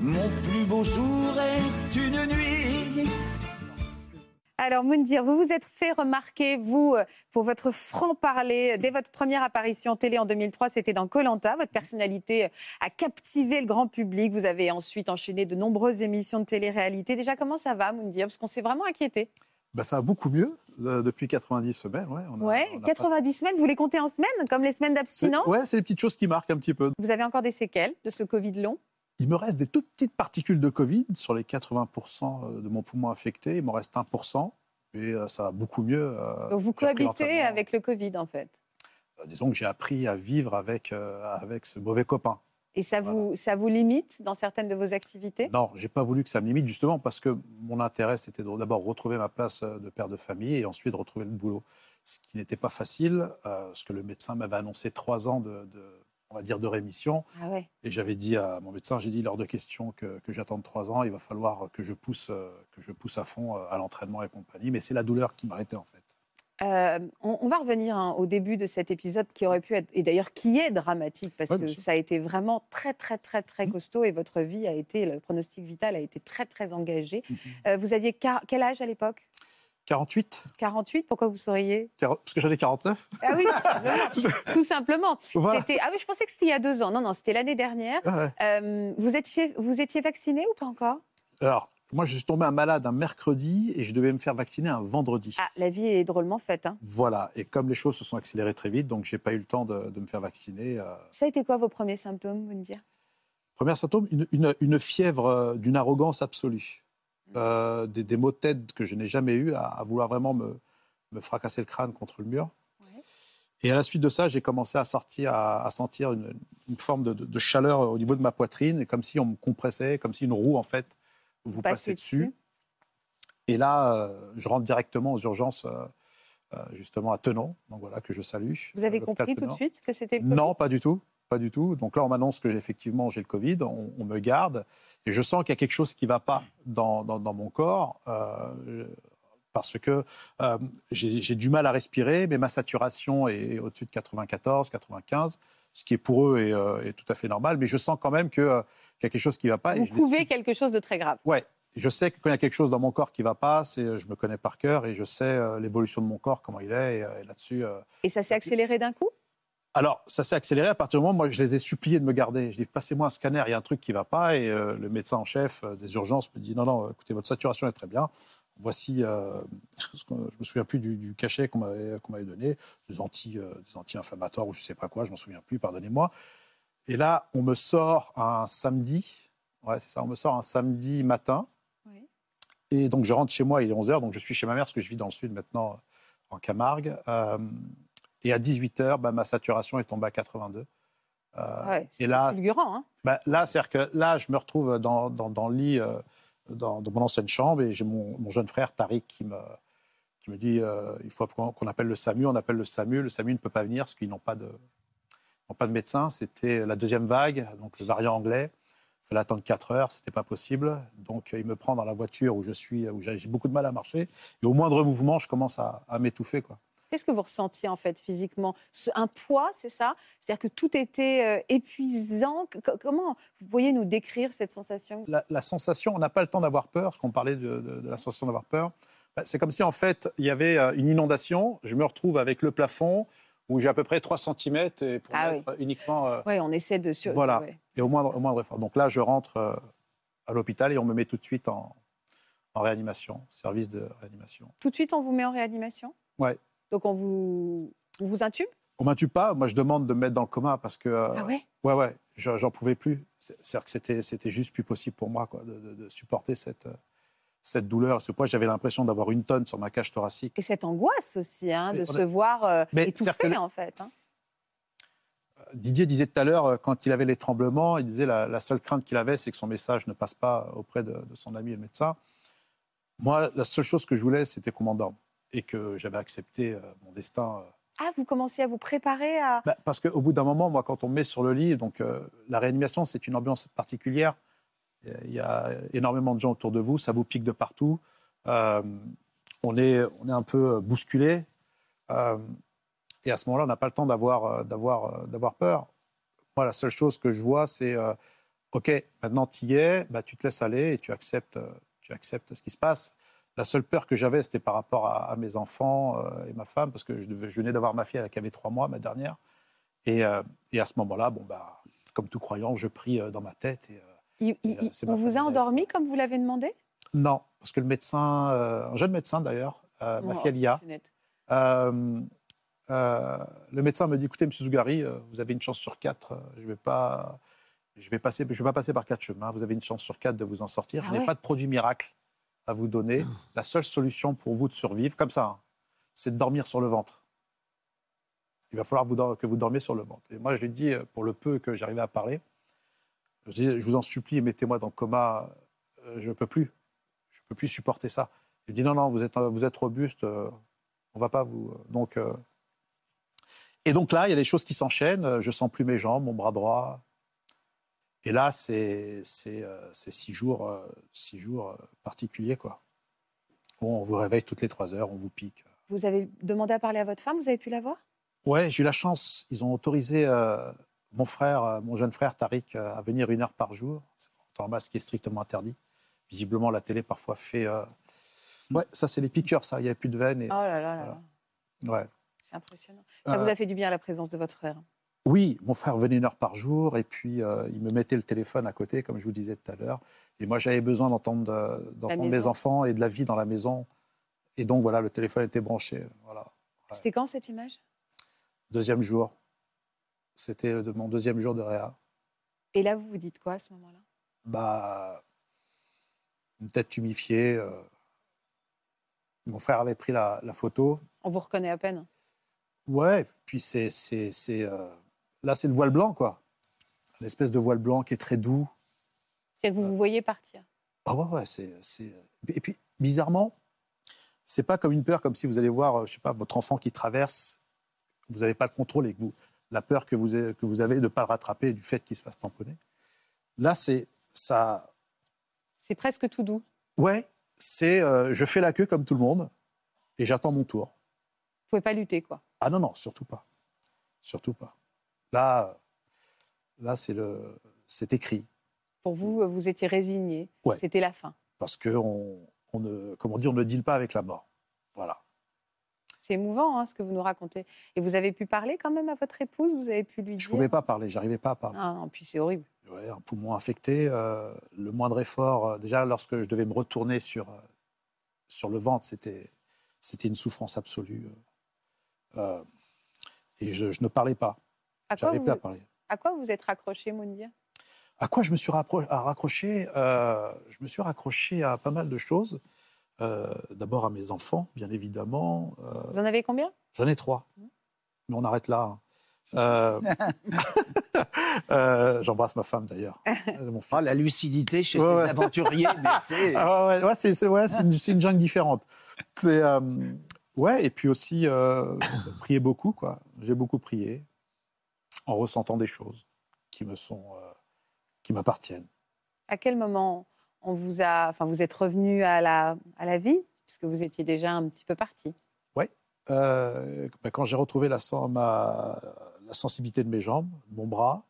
mon plus beau jour est une nuit. Alors, Moundir, vous vous êtes fait remarquer, vous, euh, pour votre franc-parler. Dès votre première apparition télé en 2003, c'était dans Colanta. Votre personnalité euh, a captivé le grand public. Vous avez ensuite enchaîné de nombreuses émissions de télé-réalité. Déjà, comment ça va, Moundir? Parce qu'on s'est vraiment inquiété. Bah, ça va beaucoup mieux euh, depuis 90 semaines. Ouais, on a- Ouais, on a pas- 90 semaines, vous les comptez en semaines, comme les semaines d'abstinence? Ouais, c'est les petites choses qui marquent un petit peu. Vous avez encore des séquelles de ce Covid long? Il me reste des toutes petites particules de Covid sur les 80% de mon poumon affecté. Il m'en reste 1%. Et euh, ça va beaucoup mieux. euh, Donc, vous cohabitez l'entraînement. avec le Covid, en fait. Euh, Disons que j'ai appris à vivre avec, euh, avec ce mauvais copain. Et ça, vous, ça vous limite dans certaines de vos activités? Non, j'ai pas voulu que ça me limite, justement, parce que mon intérêt, c'était d'abord retrouver ma place euh, de père de famille et ensuite de retrouver le boulot. Ce qui n'était pas facile, euh, parce que le médecin m'avait annoncé trois ans de, de- on va dire, de rémission. Ah ouais. Et j'avais dit à mon médecin, j'ai dit, lors de question que, que j'attende trois ans, il va falloir que je pousse, euh, que je pousse à fond euh, à l'entraînement et compagnie. Mais c'est la douleur qui m'arrêtait, en fait. Euh, on, on va revenir hein, au début de cet épisode qui aurait pu être, et d'ailleurs qui est dramatique, parce Ouais, que ça a été vraiment très, très, très, très costaud et votre vie a été, le pronostic vital a été très, très engagé. Euh, vous aviez quel âge à l'époque? 48, 48 Pourquoi vous souriez 40 parce que j'en ai 49. Ah oui, tout simplement. Tout simplement. Voilà. Ah oui, je pensais que c'était il y a deux ans. Non, non, c'était l'année dernière. Ah ouais. Euh, vous, étiez, vous étiez vacciné ou pas encore? Alors, Moi, je suis tombé un malade un mercredi et je devais me faire vacciner un vendredi. Ah, la vie est drôlement faite. hein. Voilà. Et comme les choses se sont accélérées très vite, donc j'ai pas eu le temps de, de me faire vacciner. euh. Ça a été quoi vos premiers symptômes, vous me dire? Premier symptôme, une, une- une fièvre euh, d'une arrogance absolue. Euh, des, des maux de tête que je n'ai jamais eu à, à vouloir vraiment me, me fracasser le crâne contre le mur. Ouais. Et à la suite de ça, j'ai commencé à, sortir, à, à sentir une, une forme de, de- de chaleur au niveau de ma poitrine, comme si on me compressait, comme si une roue, en fait, vous passez dessus. Et là, euh, je rentre directement aux urgences, euh, euh, justement à Tenon, donc voilà, que je salue. Vous avez compris tout de suite que c'était le Covid? Non, pas du tout. Pas du tout. Donc là, on m'annonce que j'ai- effectivement j'ai le Covid, on, on me garde, et je sens qu'il y a quelque chose qui ne va pas dans, dans- dans mon corps, euh, parce que euh, j'ai du mal à respirer, mais ma saturation est au-dessus de 94, 95, ce qui est pour eux est, euh, est tout à fait normal, mais je sens quand même que, euh, qu'il y a quelque chose qui ne va pas. Vous couvez quelque chose de très grave. Ouais. Je sais que quand il y a quelque chose dans mon corps qui ne va pas, c'est, je me connais par cœur et je sais l'évolution de mon corps, comment il est, et, et là-dessus. Et ça s'est accéléré d'un coup? Alors, ça s'est accéléré à partir du moment où moi, je les ai suppliés de me garder. Je dis, passez-moi un scanner, il y a un truc qui ne va pas. Et euh, le médecin en chef euh, des urgences me dit, non, non, écoutez, votre saturation est très bien. Voici, euh, ce je me souviens plus du, du cachet qu'on m'avait, donné, des, anti, euh, des anti-inflammatoires ou je ne sais pas quoi, je m'en souviens plus, pardonnez-moi. Et là, on me sort un samedi, ouais, c'est ça, on me sort un samedi matin. Oui. Et donc, je rentre chez moi, il est 11h, donc je suis chez ma mère, parce que je vis dans le sud maintenant, en Camargue. Et à 18h, bah, ma saturation est tombée à 82. Euh, Ouais, c'est et là, fulgurant. Hein bah, là, c'est-à-dire que là, je me retrouve dans, dans, dans le lit, euh, dans, dans mon ancienne chambre, et j'ai mon, mon jeune frère, Tariq, qui me, qui me dit euh, il faut qu'on appelle le SAMU. On appelle le SAMU. Le SAMU ne peut pas venir parce qu'ils n'ont pas de, n'ont pas de médecin. C'était la deuxième vague, donc le variant anglais. Il fallait attendre 4 heures, c'était pas possible. Donc, euh, il me prend dans la voiture où je suis, où j'ai j'ai beaucoup de mal à marcher. Et au moindre mouvement, je commence à, à m'étouffer. Quoi. Qu'est-ce que vous ressentiez en fait physiquement? Un poids, c'est ça? C'est-à-dire que tout était euh, épuisant? Comment vous pourriez nous décrire cette sensation? La, la sensation, on n'a pas le temps d'avoir peur, parce qu'on parlait de, de- de la sensation d'avoir peur. Bah, C'est comme si en fait il y avait euh, une inondation, je me retrouve avec le plafond où j'ai à peu près 3 cm et pour Ah mettre uniquement euh, Oui, on essaie de sur... Voilà. ouais. et au moindre, au moindre effort. Donc là, je rentre euh, à l'hôpital et on me met tout de suite en, en réanimation, service de réanimation. Tout de suite, on vous met en réanimation? Ouais. Donc on vous, on vous intube? On m'intube pas, moi je demande de me mettre dans le coma parce que euh, Ah ouais? Ouais ouais, je- j'en pouvais plus. C'est- C'est-à-dire que c'était c'était juste plus possible pour moi quoi, de, de- de supporter cette euh, cette douleur, ce poids. J'avais l'impression d'avoir une tonne sur ma cage thoracique. Et cette angoisse aussi, hein, de se voir euh, Mais étouffé que- en fait. hein. Didier disait tout à l'heure, euh, quand il avait les tremblements, il disait la, la seule crainte qu'il avait, c'est que son message ne passe pas auprès de, de son ami le médecin. Moi, la seule chose que je voulais, c'était qu'on m'endorme et que j'avais accepté euh, mon destin. euh. Ah, vous commencez à vous préparer à... Bah, parce qu'au bout d'un moment, moi, quand on me met sur le lit, donc euh, la réanimation, c'est une ambiance particulière. Il y a énormément de gens autour de vous, ça vous pique de partout. Euh, on, est, on est un peu bousculé. Euh, et à ce moment-là, on n'a pas le temps d'avoir, d'avoir, d'avoir peur. Moi, la seule chose que je vois, c'est euh, OK, maintenant tu y es, bah, tu te laisses aller et tu acceptes, tu acceptes ce qui se passe. La seule peur que j'avais, c'était par rapport à, à mes enfants euh, et ma femme, parce que je, devais- je venais d'avoir ma fille, elle avait trois mois, ma dernière. Et, euh, et à ce moment-là, bon, bah, comme tout croyant, je prie euh, dans ma tête. Et, Et, on vous a endormi comme vous l'avez demandé? Non, parce que le médecin, un jeune médecin d'ailleurs, ma Oh, fille Alia, euh, le médecin me dit écoutez, monsieur Zougari, euh, vous avez une chance sur quatre. euh, Je vais pas, je vais passer, je vais pas passer par quatre chemins. Vous avez une chance sur quatre de vous en sortir. Ah je n'ai ouais. pas de produit miracle à vous donner. La seule solution pour vous de survivre, comme ça, hein, c'est de dormir sur le ventre. Il va falloir que vous dormiez sur le ventre. Et moi, je lui dis, euh, pour le peu que j'arrivais à parler, je, vous en supplie, mettez-moi dans le coma. euh, Je ne peux plus. Je ne peux plus supporter ça. Il dit non, non, vous êtes, vous êtes robuste, euh, on va pas vous. Donc, euh, Et donc là, il y a des choses qui s'enchaînent. Je sens plus mes jambes, mon bras droit. Et là, c'est c'est, euh, six jours, euh, six jours euh, particuliers, quoi. Où on vous réveille toutes les trois heures, on vous pique. Vous avez demandé à parler à votre femme, vous avez pu la voir? Ouais, j'ai eu la chance. Ils ont autorisé euh, mon frère, euh, mon jeune frère Tariq, euh, à venir une heure par jour. C'est un ce qui est strictement interdit. Visiblement, la télé parfois fait. euh, Ouais, ça c'est les piqûres, ça. Il n'y avait plus de veines. Et... Oh là là là, Voilà. là. Ouais. c'est impressionnant. Ça vous a fait du bien la présence de votre frère? Oui, mon frère venait une heure par jour et puis euh, il me mettait le téléphone à côté, comme je vous disais tout à l'heure. Et moi, j'avais besoin d'entendre euh, mes enfants et de la vie dans la maison. Et donc, voilà, le téléphone était branché. Voilà. C'était quand cette image? Deuxième jour. C'était de mon deuxième jour de réa. Et là, vous vous dites quoi à ce moment-là? Bah, une tête tumifiée. euh. Mon frère avait pris la, la photo. On vous reconnaît à peine? Ouais, puis c'est. c'est, c'est, euh, Là, c'est le voile blanc, quoi. Une espèce de voile blanc qui est très doux. C'est-à-dire que vous vous voyez partir. Ah ouais, ouais, c'est, c'est... Et puis, bizarrement, c'est pas comme une peur, comme si vous allez voir, euh, je sais pas, votre enfant qui traverse, vous n'avez pas le contrôle et que vous, la peur que vous avez, que vous avez de ne pas le rattraper du fait qu'il se fasse tamponner. Là, c'est ça. C'est presque tout doux. Ouais, c'est euh, je fais la queue comme tout le monde et j'attends mon tour. Vous pouvez pas lutter, quoi. Ah non, non, surtout pas. Surtout pas. Là, là c'est, le, c'est écrit. Pour vous, vous étiez résigné. Ouais. C'était la fin. Parce qu'on on ne, comment dire, on ne deal pas avec la mort. Voilà. C'est émouvant, hein, ce que vous nous racontez. Et vous avez pu parler quand même à votre épouse? Vous avez pu lui Je dire? ne pouvais pas parler, j'arrivais pas à parler. Ah non, puis c'est horrible. Ouais, un poumon infecté, euh, le moindre effort. euh, déjà, lorsque je devais me retourner sur, euh, sur le ventre, c'était, c'était une souffrance absolue. et je, je ne parlais pas. À quoi, vous, plus à parler. à quoi vous êtes raccroché, Moundir? À quoi je me suis raccroché euh, Je me suis raccroché à pas mal de choses. Euh, D'abord à mes enfants, bien évidemment. Euh, Vous en avez combien? J'en ai trois. Mais on arrête là. hein. Euh, euh, J'embrasse ma femme d'ailleurs. Ah, la lucidité chez Ouais, ces ouais. aventuriers, mais c'est. Ah ouais, ouais, c'est ouais, c'est une, jungle différente. C'est, euh, ouais, et puis aussi euh, prier beaucoup, quoi. J'ai beaucoup prié en ressentant des choses qui me sont, euh, qui m'appartiennent. À quel moment on vous a, enfin, vous êtes revenu à la, à la vie puisque vous étiez déjà un petit peu parti? Euh, ben, quand j'ai retrouvé la, ma, la sensibilité de mes jambes, mon bras,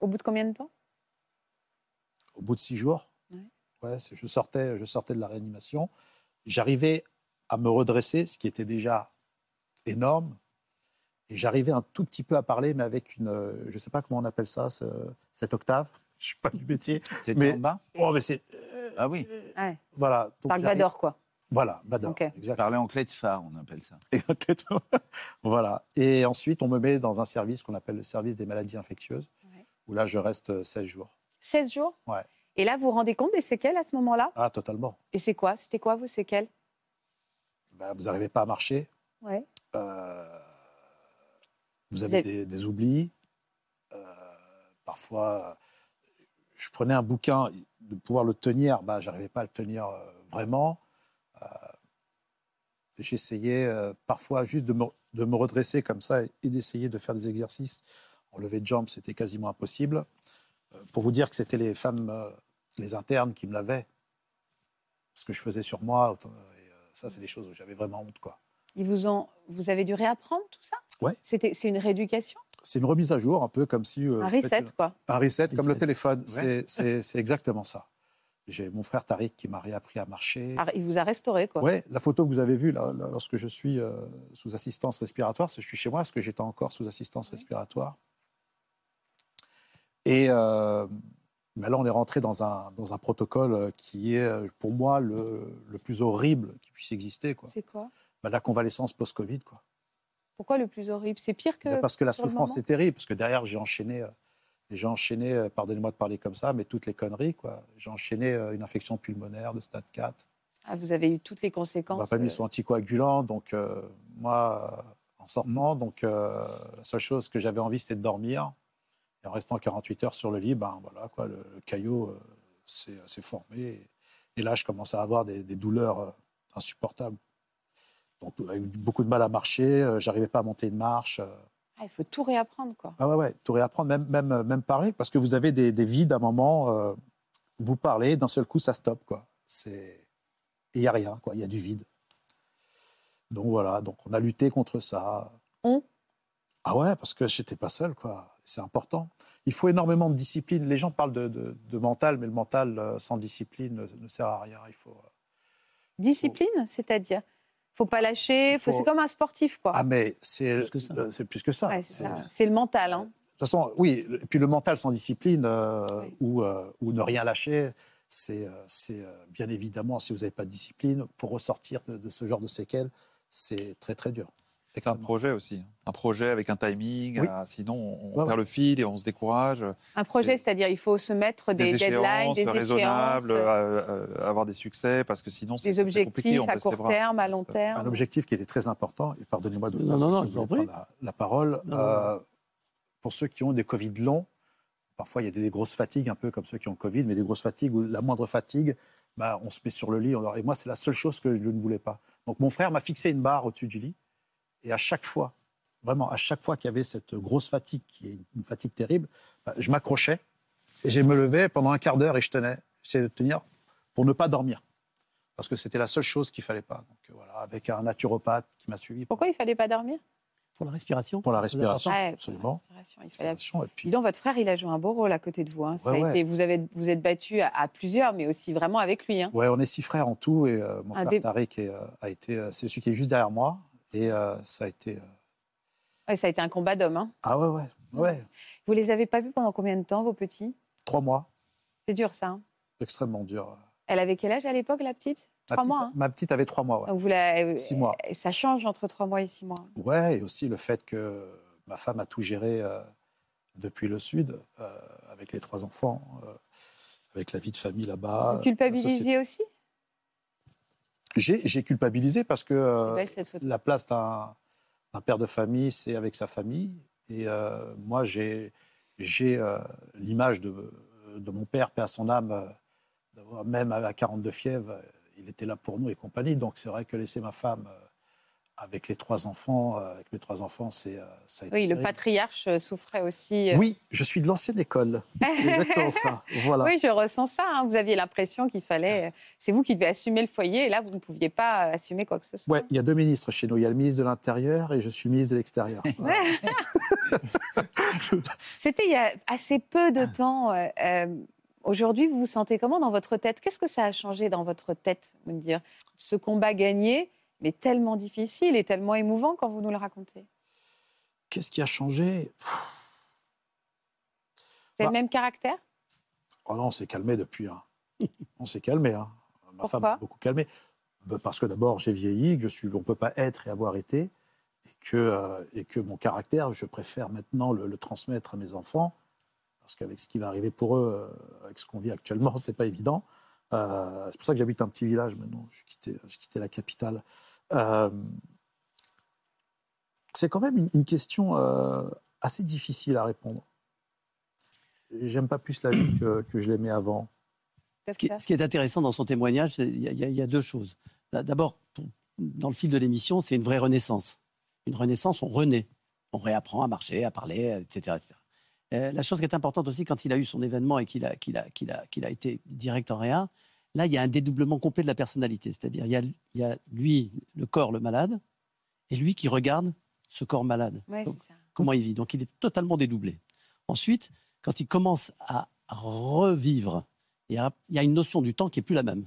Au bout de combien de temps? Au bout de six jours, Ouais. ouais, je, sortais, je sortais de la réanimation, j'arrivais à me redresser, ce qui était déjà énorme, et j'arrivais un tout petit peu à parler, mais avec une, euh, je ne sais pas comment on appelle ça, ce- cette octave, je ne suis pas du métier, mais- en bas? Oh, mais c'est, Ah oui. Ouais. voilà. j'arrive- Vador, quoi. Voilà, Vador, Ok. exactement. Parler en clé de phare, on appelle ça. Exactement. voilà. Et ensuite, on me met dans un service qu'on appelle le service des maladies infectieuses, Ouais. où là, je reste euh, 16 jours. 16 jours? Ouais. Et là, vous vous rendez compte des séquelles à ce moment-là? Ah, totalement. Et c'est quoi? C'était quoi vos séquelles? Ben, vous n'arrivez pas à marcher. Ouais. Euh, vous avez des, des oublis. Euh, parfois, je prenais un bouquin, de pouvoir le tenir, bah, j'arrivais pas à le tenir euh, vraiment. Euh, J'essayais parfois juste de me, de me redresser comme ça et d'essayer de faire des exercices en levée de jambes, c'était quasiment impossible. Pour vous dire que c'était les femmes, les internes qui me lavaient, ce que je faisais sur moi. et, ça, c'est des choses où j'avais vraiment honte, quoi. Ils vous ont, vous avez dû réapprendre tout ça? Ouais. C'était, c'est une rééducation, C'est une remise à jour, un peu comme si. euh, un faites reset, une- quoi. Un reset, comme le téléphone. Ouais. C'est- C'est c'est exactement ça. J'ai mon frère Tariq qui m'a réappris à marcher. Ah, Il vous a restauré, quoi. Ouais, la photo que vous avez vue là, là, lorsque je suis euh, sous assistance respiratoire, je suis chez moi, parce que j'étais encore sous assistance respiratoire. Et euh, ben là, on est rentré dans un, dans un protocole euh, qui est, euh, pour moi, le, le plus horrible qui puisse exister. Quoi. C'est quoi? Ben, la convalescence post-Covid. Quoi. Pourquoi le plus horrible? C'est pire que. Ben, parce que la souffrance est terrible, parce que derrière, j'ai enchaîné, euh, j'ai enchaîné euh, pardonnez-moi de parler comme ça, mais toutes les conneries. quoi. J'ai enchaîné euh, une infection pulmonaire de stade 4. Ah, vous avez eu toutes les conséquences. On m'a pas mis euh, sous anticoagulant, donc euh, moi, en sortant, donc euh, la seule chose que j'avais envie, c'était de dormir. Et en restant 48 heures sur le lit, ben voilà, quoi, le, le caillot s'est formé. Et, et là, je commence à avoir des, des douleurs euh, beaucoup de mal à marcher, euh, j'arrivais pas à monter une marche. euh. ah, il faut tout réapprendre, quoi. Ah ouais, ouais, tout réapprendre, même, même, euh, même parler, parce que vous avez des, des vides à un moment, euh, vous parlez, d'un seul coup, ça stoppe, quoi. C'est... Et il n'y a rien, quoi, il y a du vide. Donc voilà, donc on a lutté contre ça. On? Ah ouais, parce que j'étais pas seul, quoi. C'est important. Il faut énormément de discipline. Les gens parlent de, de- de mental, mais le mental euh, sans discipline ne, ne sert à rien. Il faut... euh, Discipline, c'est-à-dire? Faut pas lâcher, Il faut... faut- c'est comme un sportif, quoi. Ah mais c'est Plus que ça. c'est plus que ça. Ouais, c'est C'est- ça. C'est le mental. Hein. toute façon, oui, et puis le mental sans discipline euh, Oui. ou, euh, ou ne rien lâcher, c'est euh, c'est, euh, bien évidemment, si vous n'avez pas de discipline, pour ressortir de, de ce genre de séquelles, c'est très très dur. C'est un projet aussi. Un projet avec un timing. Oui. ah, sinon, on Ouais, perd ouais. le fil et on se décourage. Un projet, C'est- c'est-à-dire il faut se mettre des, Des, deadlines, des raisonnables, échéances, euh, euh, avoir des succès, parce que sinon, c'est des objectifs à court terme, à long terme. Un objectif qui était très important, et pardonnez-moi de Non, non, non, vous prendre la, la parole. Non, Euh, pour ceux qui ont des Covid longs, parfois il y a des grosses fatigues, un peu comme ceux qui ont Covid, mais des grosses fatigues où la moindre fatigue, bah, on se met sur le lit. on. Et moi, c'est la seule chose que je ne voulais pas. Donc mon frère m'a fixé une barre au-dessus du lit, et à chaque fois, vraiment, à chaque fois qu'il y avait cette grosse fatigue, qui est une fatigue terrible, bah, je m'accrochais, et je me levais pendant un quart d'heure et je tenais. J'essayais de tenir pour ne pas dormir. Parce que c'était la seule chose qu'il fallait pas. Donc euh, voilà, avec un naturopathe qui m'a suivi Pourquoi il fallait pas dormir? Pour la respiration. pour la respiration. Absolument. pour la respiration, il fallait- Respiration, Et Dis puis, donc, votre frère, il a joué un beau rôle à côté de vous. hein. Ça Ouais, a ouais. été- vous, avez, vous êtes battu à, à plusieurs, mais aussi vraiment avec lui. hein. ouais, on est six frères en tout et euh, mon Un frère dé- Tariq est, euh, a été, euh, c'est celui qui est juste derrière moi et euh, ça a été. euh, Ouais, ça a été un combat d'homme. hein. Ah ouais, ouais, ouais. Vous les avez pas vus pendant combien de temps, vos petits? Trois mois, C'est dur, ça. hein. extrêmement dur. Elle avait quel âge à l'époque, la petite? Ma Trois petite, mois. hein. ma petite avait trois mois. Ouais. Donc vous la- Six mois. Ça change entre trois mois et six mois. Ouais, et aussi le fait que ma femme a tout géré euh, depuis le sud, euh, avec les trois enfants, euh, avec la vie de famille là-bas. vous la culpabilisiez aussi? J'ai culpabilisé parce que euh, belle la place d'un père de famille, c'est avec sa famille. Et euh, moi, j'ai euh, l'image de, de mon père, paix à son âme, même à 42 fièvres, il était là pour nous et compagnie. Donc c'est vrai que laisser ma femme avec les trois enfants, euh, avec mes trois enfants, c'est euh, ça a été Oui, le patriarche euh, souffrait aussi. Oui, je suis de l'ancienne école. Exactement ça. Voilà. Oui, je ressens ça. hein. Vous aviez l'impression qu'il fallait. C'est vous qui devez assumer le foyer, et là, vous ne pouviez pas assumer quoi que ce soit. Ouais, il y a deux ministres chez nous. Il y a le ministre de l'Intérieur et je suis ministre de l'Extérieur. Voilà. C'était il y a assez peu de temps. euh, Aujourd'hui, vous vous sentez comment dans votre tête? Qu'est-ce que ça a changé dans votre tête, vous me dire? Ce combat gagné, mais tellement difficile et tellement émouvant quand vous nous le racontez. Qu'est-ce qui a changé? Avez Bah. le même caractère? Oh non, on s'est calmé depuis. hein. On s'est calmé. hein. Ma Pourquoi? femme a beaucoup calmé. Bah, Parce que d'abord, j'ai vieilli, que je suis, on ne peut pas être et avoir été, et que, euh, et que mon caractère, je préfère maintenant le, le transmettre à mes enfants, parce qu'avec ce qui va arriver pour eux, euh, avec ce qu'on vit actuellement, c'est pas évident. Euh, c'est pour ça que j'habite un petit village maintenant. J'ai quitté, j'ai quitté la capitale. Euh, c'est quand même une, une question euh, assez difficile à répondre. J'aime pas plus la vie que, que je l'aimais avant. Ce qui, que ce qui est intéressant dans son témoignage, il y, a- y y deux choses. D'abord, dans le fil de l'émission, c'est une vraie renaissance. Une renaissance, on renaît. On réapprend à marcher, à parler, etc. etc. Euh, la chose qui est importante aussi, quand il a eu son événement et qu'il a, qu'il a, qu'il a, qu'il a été direct en réa, là, il y a un dédoublement complet de la personnalité. C'est-à-dire, il y a, il y a lui, le corps, le malade, et lui qui regarde ce corps malade. Ouais, Donc, c'est ça. comment il vit. Donc il est totalement dédoublé. Ensuite, quand il commence à revivre, il y a, il y a une notion du temps qui est plus la même.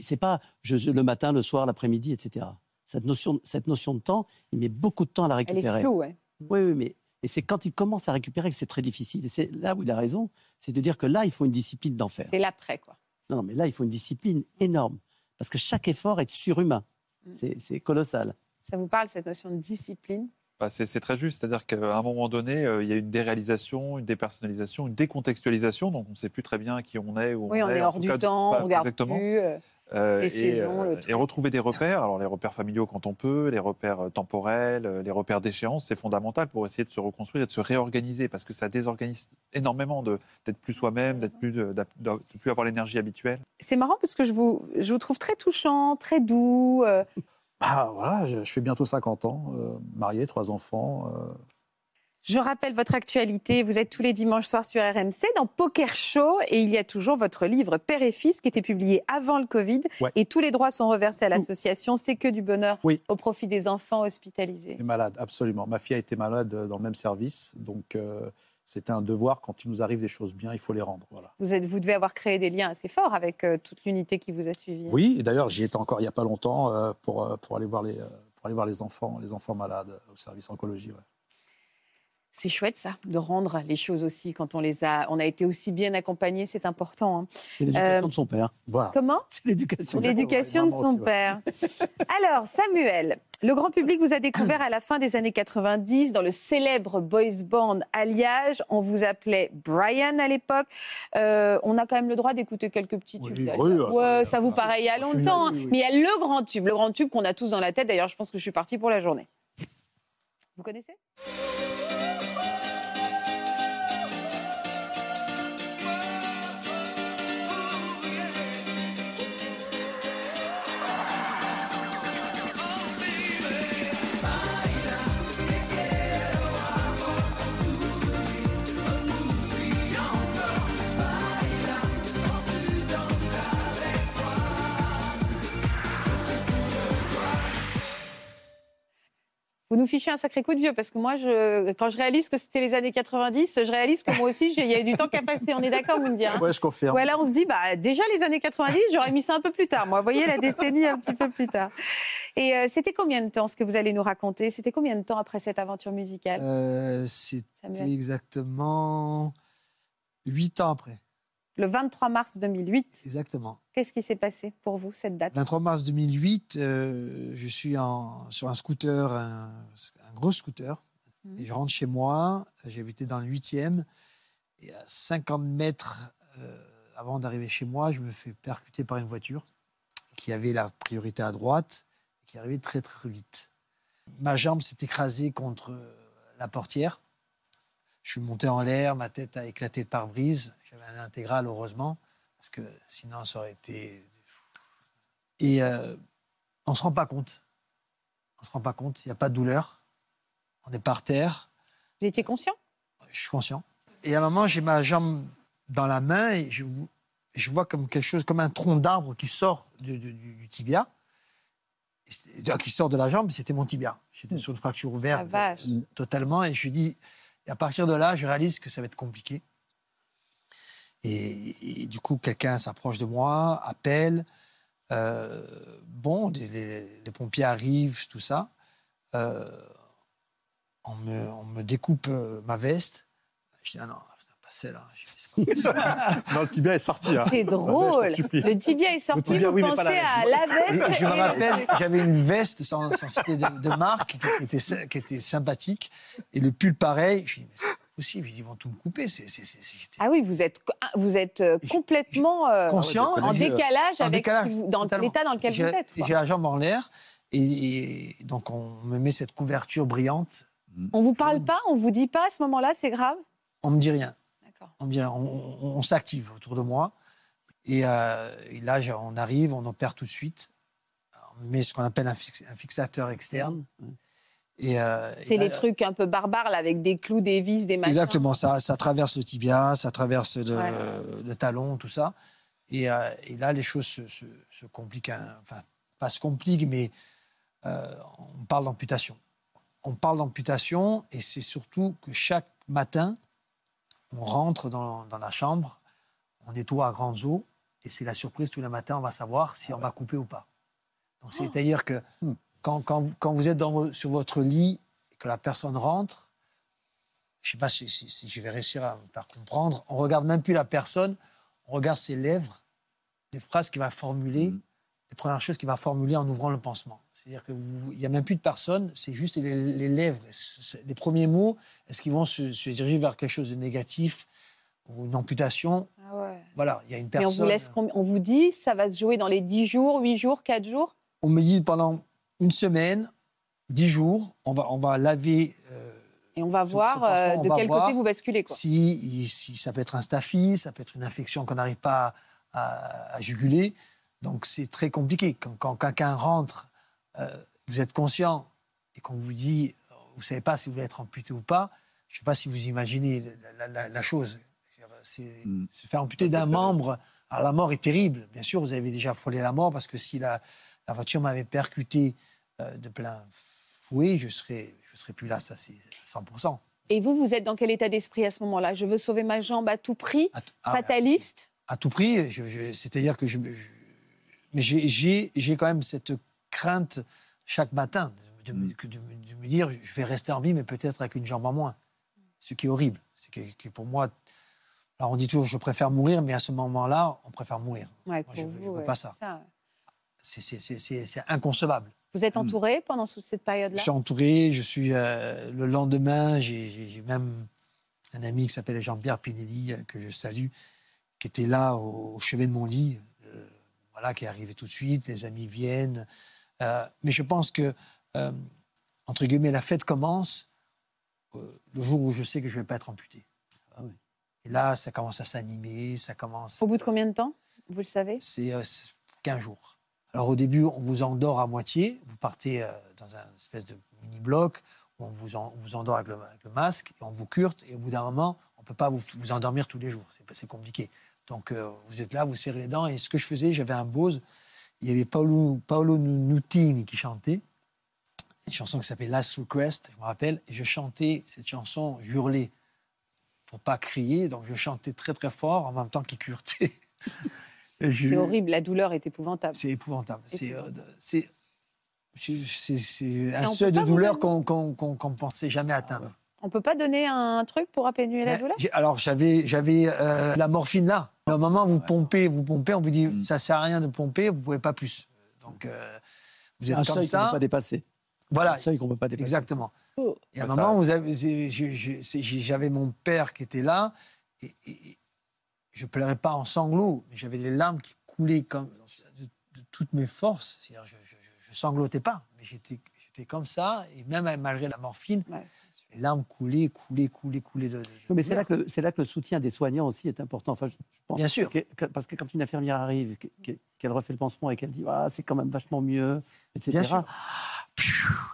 C'est pas je, je- le matin, le soir, l'après-midi, etc. Cette notion, cette notion de temps, il met beaucoup de temps à la Elle est récupérer. floue, ouais. Oui, oui, mais et c'est quand il commence à récupérer que c'est très difficile. Et c'est là où il a raison, c'est de dire que là, il faut une discipline d'enfer. C'est l'après, quoi. Non, non, mais là, il faut une discipline énorme. Parce que chaque effort est surhumain. Mm. C'est c'est colossal. Ça vous parle, cette notion de discipline? Bah, c'est c'est très juste, c'est-à-dire qu'à un moment donné, euh, il y a une déréalisation, une dépersonnalisation, une décontextualisation, donc on ne sait plus très bien qui on est, où Oui, on est hors du cas, temps, pas- on regarde exactement. plus. Euh, et, saisons, le euh, et retrouver des repères, alors les repères familiaux quand on peut, les repères euh, temporels, les repères d'échéance, c'est fondamental pour essayer de se reconstruire et de se réorganiser, parce que ça désorganise énormément d'être plus soi-même, d'être plus, de, de- de plus avoir l'énergie habituelle. C'est marrant parce que je vous, je vous trouve très touchant, très doux. euh, Bah, voilà, je, je fais bientôt 50 ans, euh, marié, trois enfants. euh, Je rappelle votre actualité. Vous êtes tous les dimanches soirs sur RMC dans Poker Show et il y a toujours votre livre Père et Fils qui était publié avant le Covid Ouais. et tous les droits sont reversés à l'association. C'est que du bonheur Oui. au profit des enfants hospitalisés. malade, absolument. Ma fille a été malade euh, dans le même service, donc euh, c'était un devoir. Quand il nous arrive des choses bien, il faut les rendre. Voilà. Vous, êtes, vous devez avoir créé des liens assez forts avec euh, toute l'unité qui vous a suivi. Oui, et d'ailleurs, j'y étais encore il n'y a pas longtemps euh, pour, pour, aller voir les, pour aller voir les enfants, les enfants malades au service oncologie. ouais. C'est chouette ça, de rendre les choses aussi quand on les a, on a été aussi bien accompagnés, c'est important. hein. C'est l'éducation Euh, de son père. Voilà. Comment? C'est l'éducation de son père. L'éducation de son aussi, père. Alors, Samuel, le grand public vous a découvert à la fin des années 90 dans le célèbre boys band Alliage. On vous appelait Brian à l'époque. Euh, on a quand même le droit d'écouter quelques petits tubes. oui, d'Alliage. oui, ouais, attendez, ça vous paraît il y a longtemps. hein. oui. Mais il y a le grand tube, le grand tube qu'on a tous dans la tête. D'ailleurs, je pense que je suis partie pour la journée. Vous connaissez? Vous nous fichez un sacré coup de vieux parce que moi, je, quand je réalise que c'était les années 90, je réalise que moi aussi, il y a eu du temps qui a passé. On est d'accord, vous me direz hein Ouais, je confirme. Ouais, là, on se dit, bah, déjà les années 90, j'aurais mis ça un peu plus tard. Moi, vous voyez, la décennie un petit peu plus tard. Et euh, c'était combien de temps ce que vous allez nous raconter? C'était combien de temps après cette aventure musicale? Euh, C'était exactement huit ans après. Le 23 mars 2008. Exactement. Qu'est-ce qui s'est passé pour vous, cette date? 23 mars 2008, euh, je suis en- sur un scooter, un, un gros scooter, Mhm. et je rentre chez moi. J'habitais dans le 8e, et à 50 mètres euh, avant d'arriver chez moi, je me fais percuter par une voiture qui avait la priorité à droite, et qui arrivait très très vite. Ma jambe s'est écrasée contre la portière. Je suis monté en l'air, ma tête a éclaté de pare-brise. J'avais un intégral, heureusement, parce que sinon ça aurait été et euh, on ne se rend pas compte. On ne se rend pas compte, il n'y a pas de douleur. On est par terre, Vous étiez conscient? Je suis conscient. Et à un moment, j'ai ma jambe dans la main et je, je vois comme quelque chose, comme un tronc d'arbre qui sort du, du- du- du tibia. Qui sort de la jambe, c'était mon tibia. J'étais sur une fracture ouverte totalement. Et je lui dis, et à partir de là, je réalise que ça va être compliqué. Et, et du coup, quelqu'un s'approche de moi, appelle. Euh, bon, les, pompiers arrivent, tout ça. Euh, on, me, on me découpe euh, ma veste. Je dis, ah non, C'est possible. Non, le tibia est sorti. hein. C'est Je drôle. t'en supplie. Le tibia est sorti, tibia, vous oui, pensez la à la veste. Je me rappelle, j'avais une veste sans, sans citer de, de marque qui était, qui était sympathique. Et le pull pareil. Je dis, mais c'est pas possible. Ils vont tout me couper. Ah oui, vous êtes, vous êtes euh, Je- complètement euh, conscient. en décalage en avec décalage, dans l'état dans lequel vous êtes. J'ai la jambe en l'air. Et, et donc, on me met cette couverture brillante. On vous parle pas, on vous dit pas à ce moment-là, c'est grave? On me dit rien. On, s'active autour de moi. Et, euh, et là, on arrive, on opère tout de suite. On met ce qu'on appelle un, fix- un fixateur externe. Et, euh, C'est les trucs un peu barbares là, avec des clous, des vis, des machins. Exactement, ça, ça traverse le tibia, ça traverse le, Ouais. le talon, tout ça. Et, euh, et là, les choses se, se- se compliquent. un- Enfin, pas se compliquent, mais on parle d'amputation. On parle d'amputation, et c'est surtout que chaque matin, on rentre dans, dans la chambre, on nettoie à grandes eaux, et c'est la surprise tous les matins, on va savoir si on va couper ou pas. Donc, c'est-à-dire que quand, quand, vous- quand vous êtes dans sur votre lit et que la personne rentre, je ne sais pas si, si- si je vais réussir à me faire comprendre, on regarde même plus la personne, on regarde ses lèvres, les phrases qu'il va formuler, les premières choses qu'il va formuler en ouvrant le pansement. C'est-à-dire qu'il n'y a même plus de personne, c'est juste les, les lèvres. Les premiers mots, est-ce qu'ils vont se, se diriger vers quelque chose de négatif ou une amputation? Ah ouais. Voilà, il y a une Mais on personne. vous, laisse, on vous dit, ça va se jouer dans les 10 jours, 8 jours, 4 jours? On me dit pendant une semaine, dix jours, on va, on va laver. euh, Et on va voir euh, on de va quel voir côté vous basculez. Quoi. si, si ça peut être un staphy, ça peut être une infection qu'on n'arrive pas à, à juguler. Donc c'est très compliqué. Quand, quand quelqu'un rentre, euh, vous êtes conscient et qu'on vous dit, vous ne savez pas si vous allez être amputé ou pas, je ne sais pas si vous imaginez la, la- la chose. C'est Mm. se faire amputer d'un membre. Alors la mort est terrible. Bien sûr, vous avez déjà frôlé la mort parce que si la, la voiture m'avait percuté euh, de plein fouet, je ne serais, je serais plus là, ça c'est 100%. Et vous, vous êtes dans quel état d'esprit à ce moment-là? Je veux sauver ma jambe à tout prix À t- ah, Fataliste? à tout prix. je- je- C'est-à-dire que je, je- mais j'ai- j'ai j'ai quand même cette crainte chaque matin de, de me- Mm. que de me- de me dire je vais rester en vie, mais peut-être avec une jambe en moins. Ce qui est horrible. C'est que, que pour moi, alors on dit toujours je préfère mourir, mais à ce moment-là, on préfère mourir. Ouais, Moi, je pour veux- je ouais, pas ça. c'est ouais. C'est- c'est- C'est c'est- c'est inconcevable. Vous êtes entouré pendant toute cette Je période-là suis entouré, je suis euh, le lendemain, j'ai- j'ai j'ai même un ami qui s'appelle Jean-Pierre Pinelli, euh, que je salue, qui était là au, au chevet de mon lit, voilà, qui est arrivé tout de suite, les amis viennent. Euh, mais je pense que, euh, entre guillemets, la fête commence euh, le jour où je sais que je ne vais pas être amputé. Ah oui. Et là, ça commence à s'animer, ça commence. Au bout de combien de temps Vous le savez? C'est euh, c'est 15 jours. Alors au début, on vous endort à moitié. Vous partez euh, dans un espèce de mini-bloc où on vous, en- on vous endort avec le, avec le masque et on vous curte. Et au bout d'un moment, on ne peut pas vous, vous endormir tous les jours. C'est c'est compliqué. Donc euh, vous êtes là, vous serrez les dents. Et ce que je faisais, j'avais un Bose. Il y avait Paolo, Paolo Nutini qui chantait. Une chanson qui s'appelait Last Request, je me rappelle. Et je chantais cette chanson, je hurlais pour pas crier. Donc je chantais très très fort en même temps qu'il curtait. Je- C'est horrible, la douleur est épouvantable. c'est épouvantable. C'est euh, un seuil de douleur qu'on qu'on pensait jamais atteindre. On peut pas donner un truc pour atténuer la douleur? Alors j'avais j'avais euh, la morphine là. Mais au moment où vous pompez, vous pompez, on vous dit Mm. ça sert à rien de pomper, vous pouvez pas plus. Donc euh, vous êtes un comme seuil qu'on ne ça. peut pas dépasser. Voilà, Un seuil qu'on ne peut pas dépasser. exactement. Oh. Et à un moment, vous avez, j'avais mon père qui était là, et, et- et je pleurais pas en sanglots, mais j'avais les larmes qui coulaient comme de, de toutes mes forces. C'est-à-dire, je, je, je- je sanglotais pas, mais j'étais, j'étais comme ça, et même malgré la morphine, Ouais. Les larmes coulaient, coulaient, coulaient, coulaient de. de- Oui, mais c'est là, que le, c'est là que le soutien des soignants aussi est important. Enfin, je, pense Bien sûr. que- parce que quand une infirmière arrive, que- que- qu'elle refait le pansement et qu'elle dit ah, c'est quand même vachement mieux, etc. Bien sûr.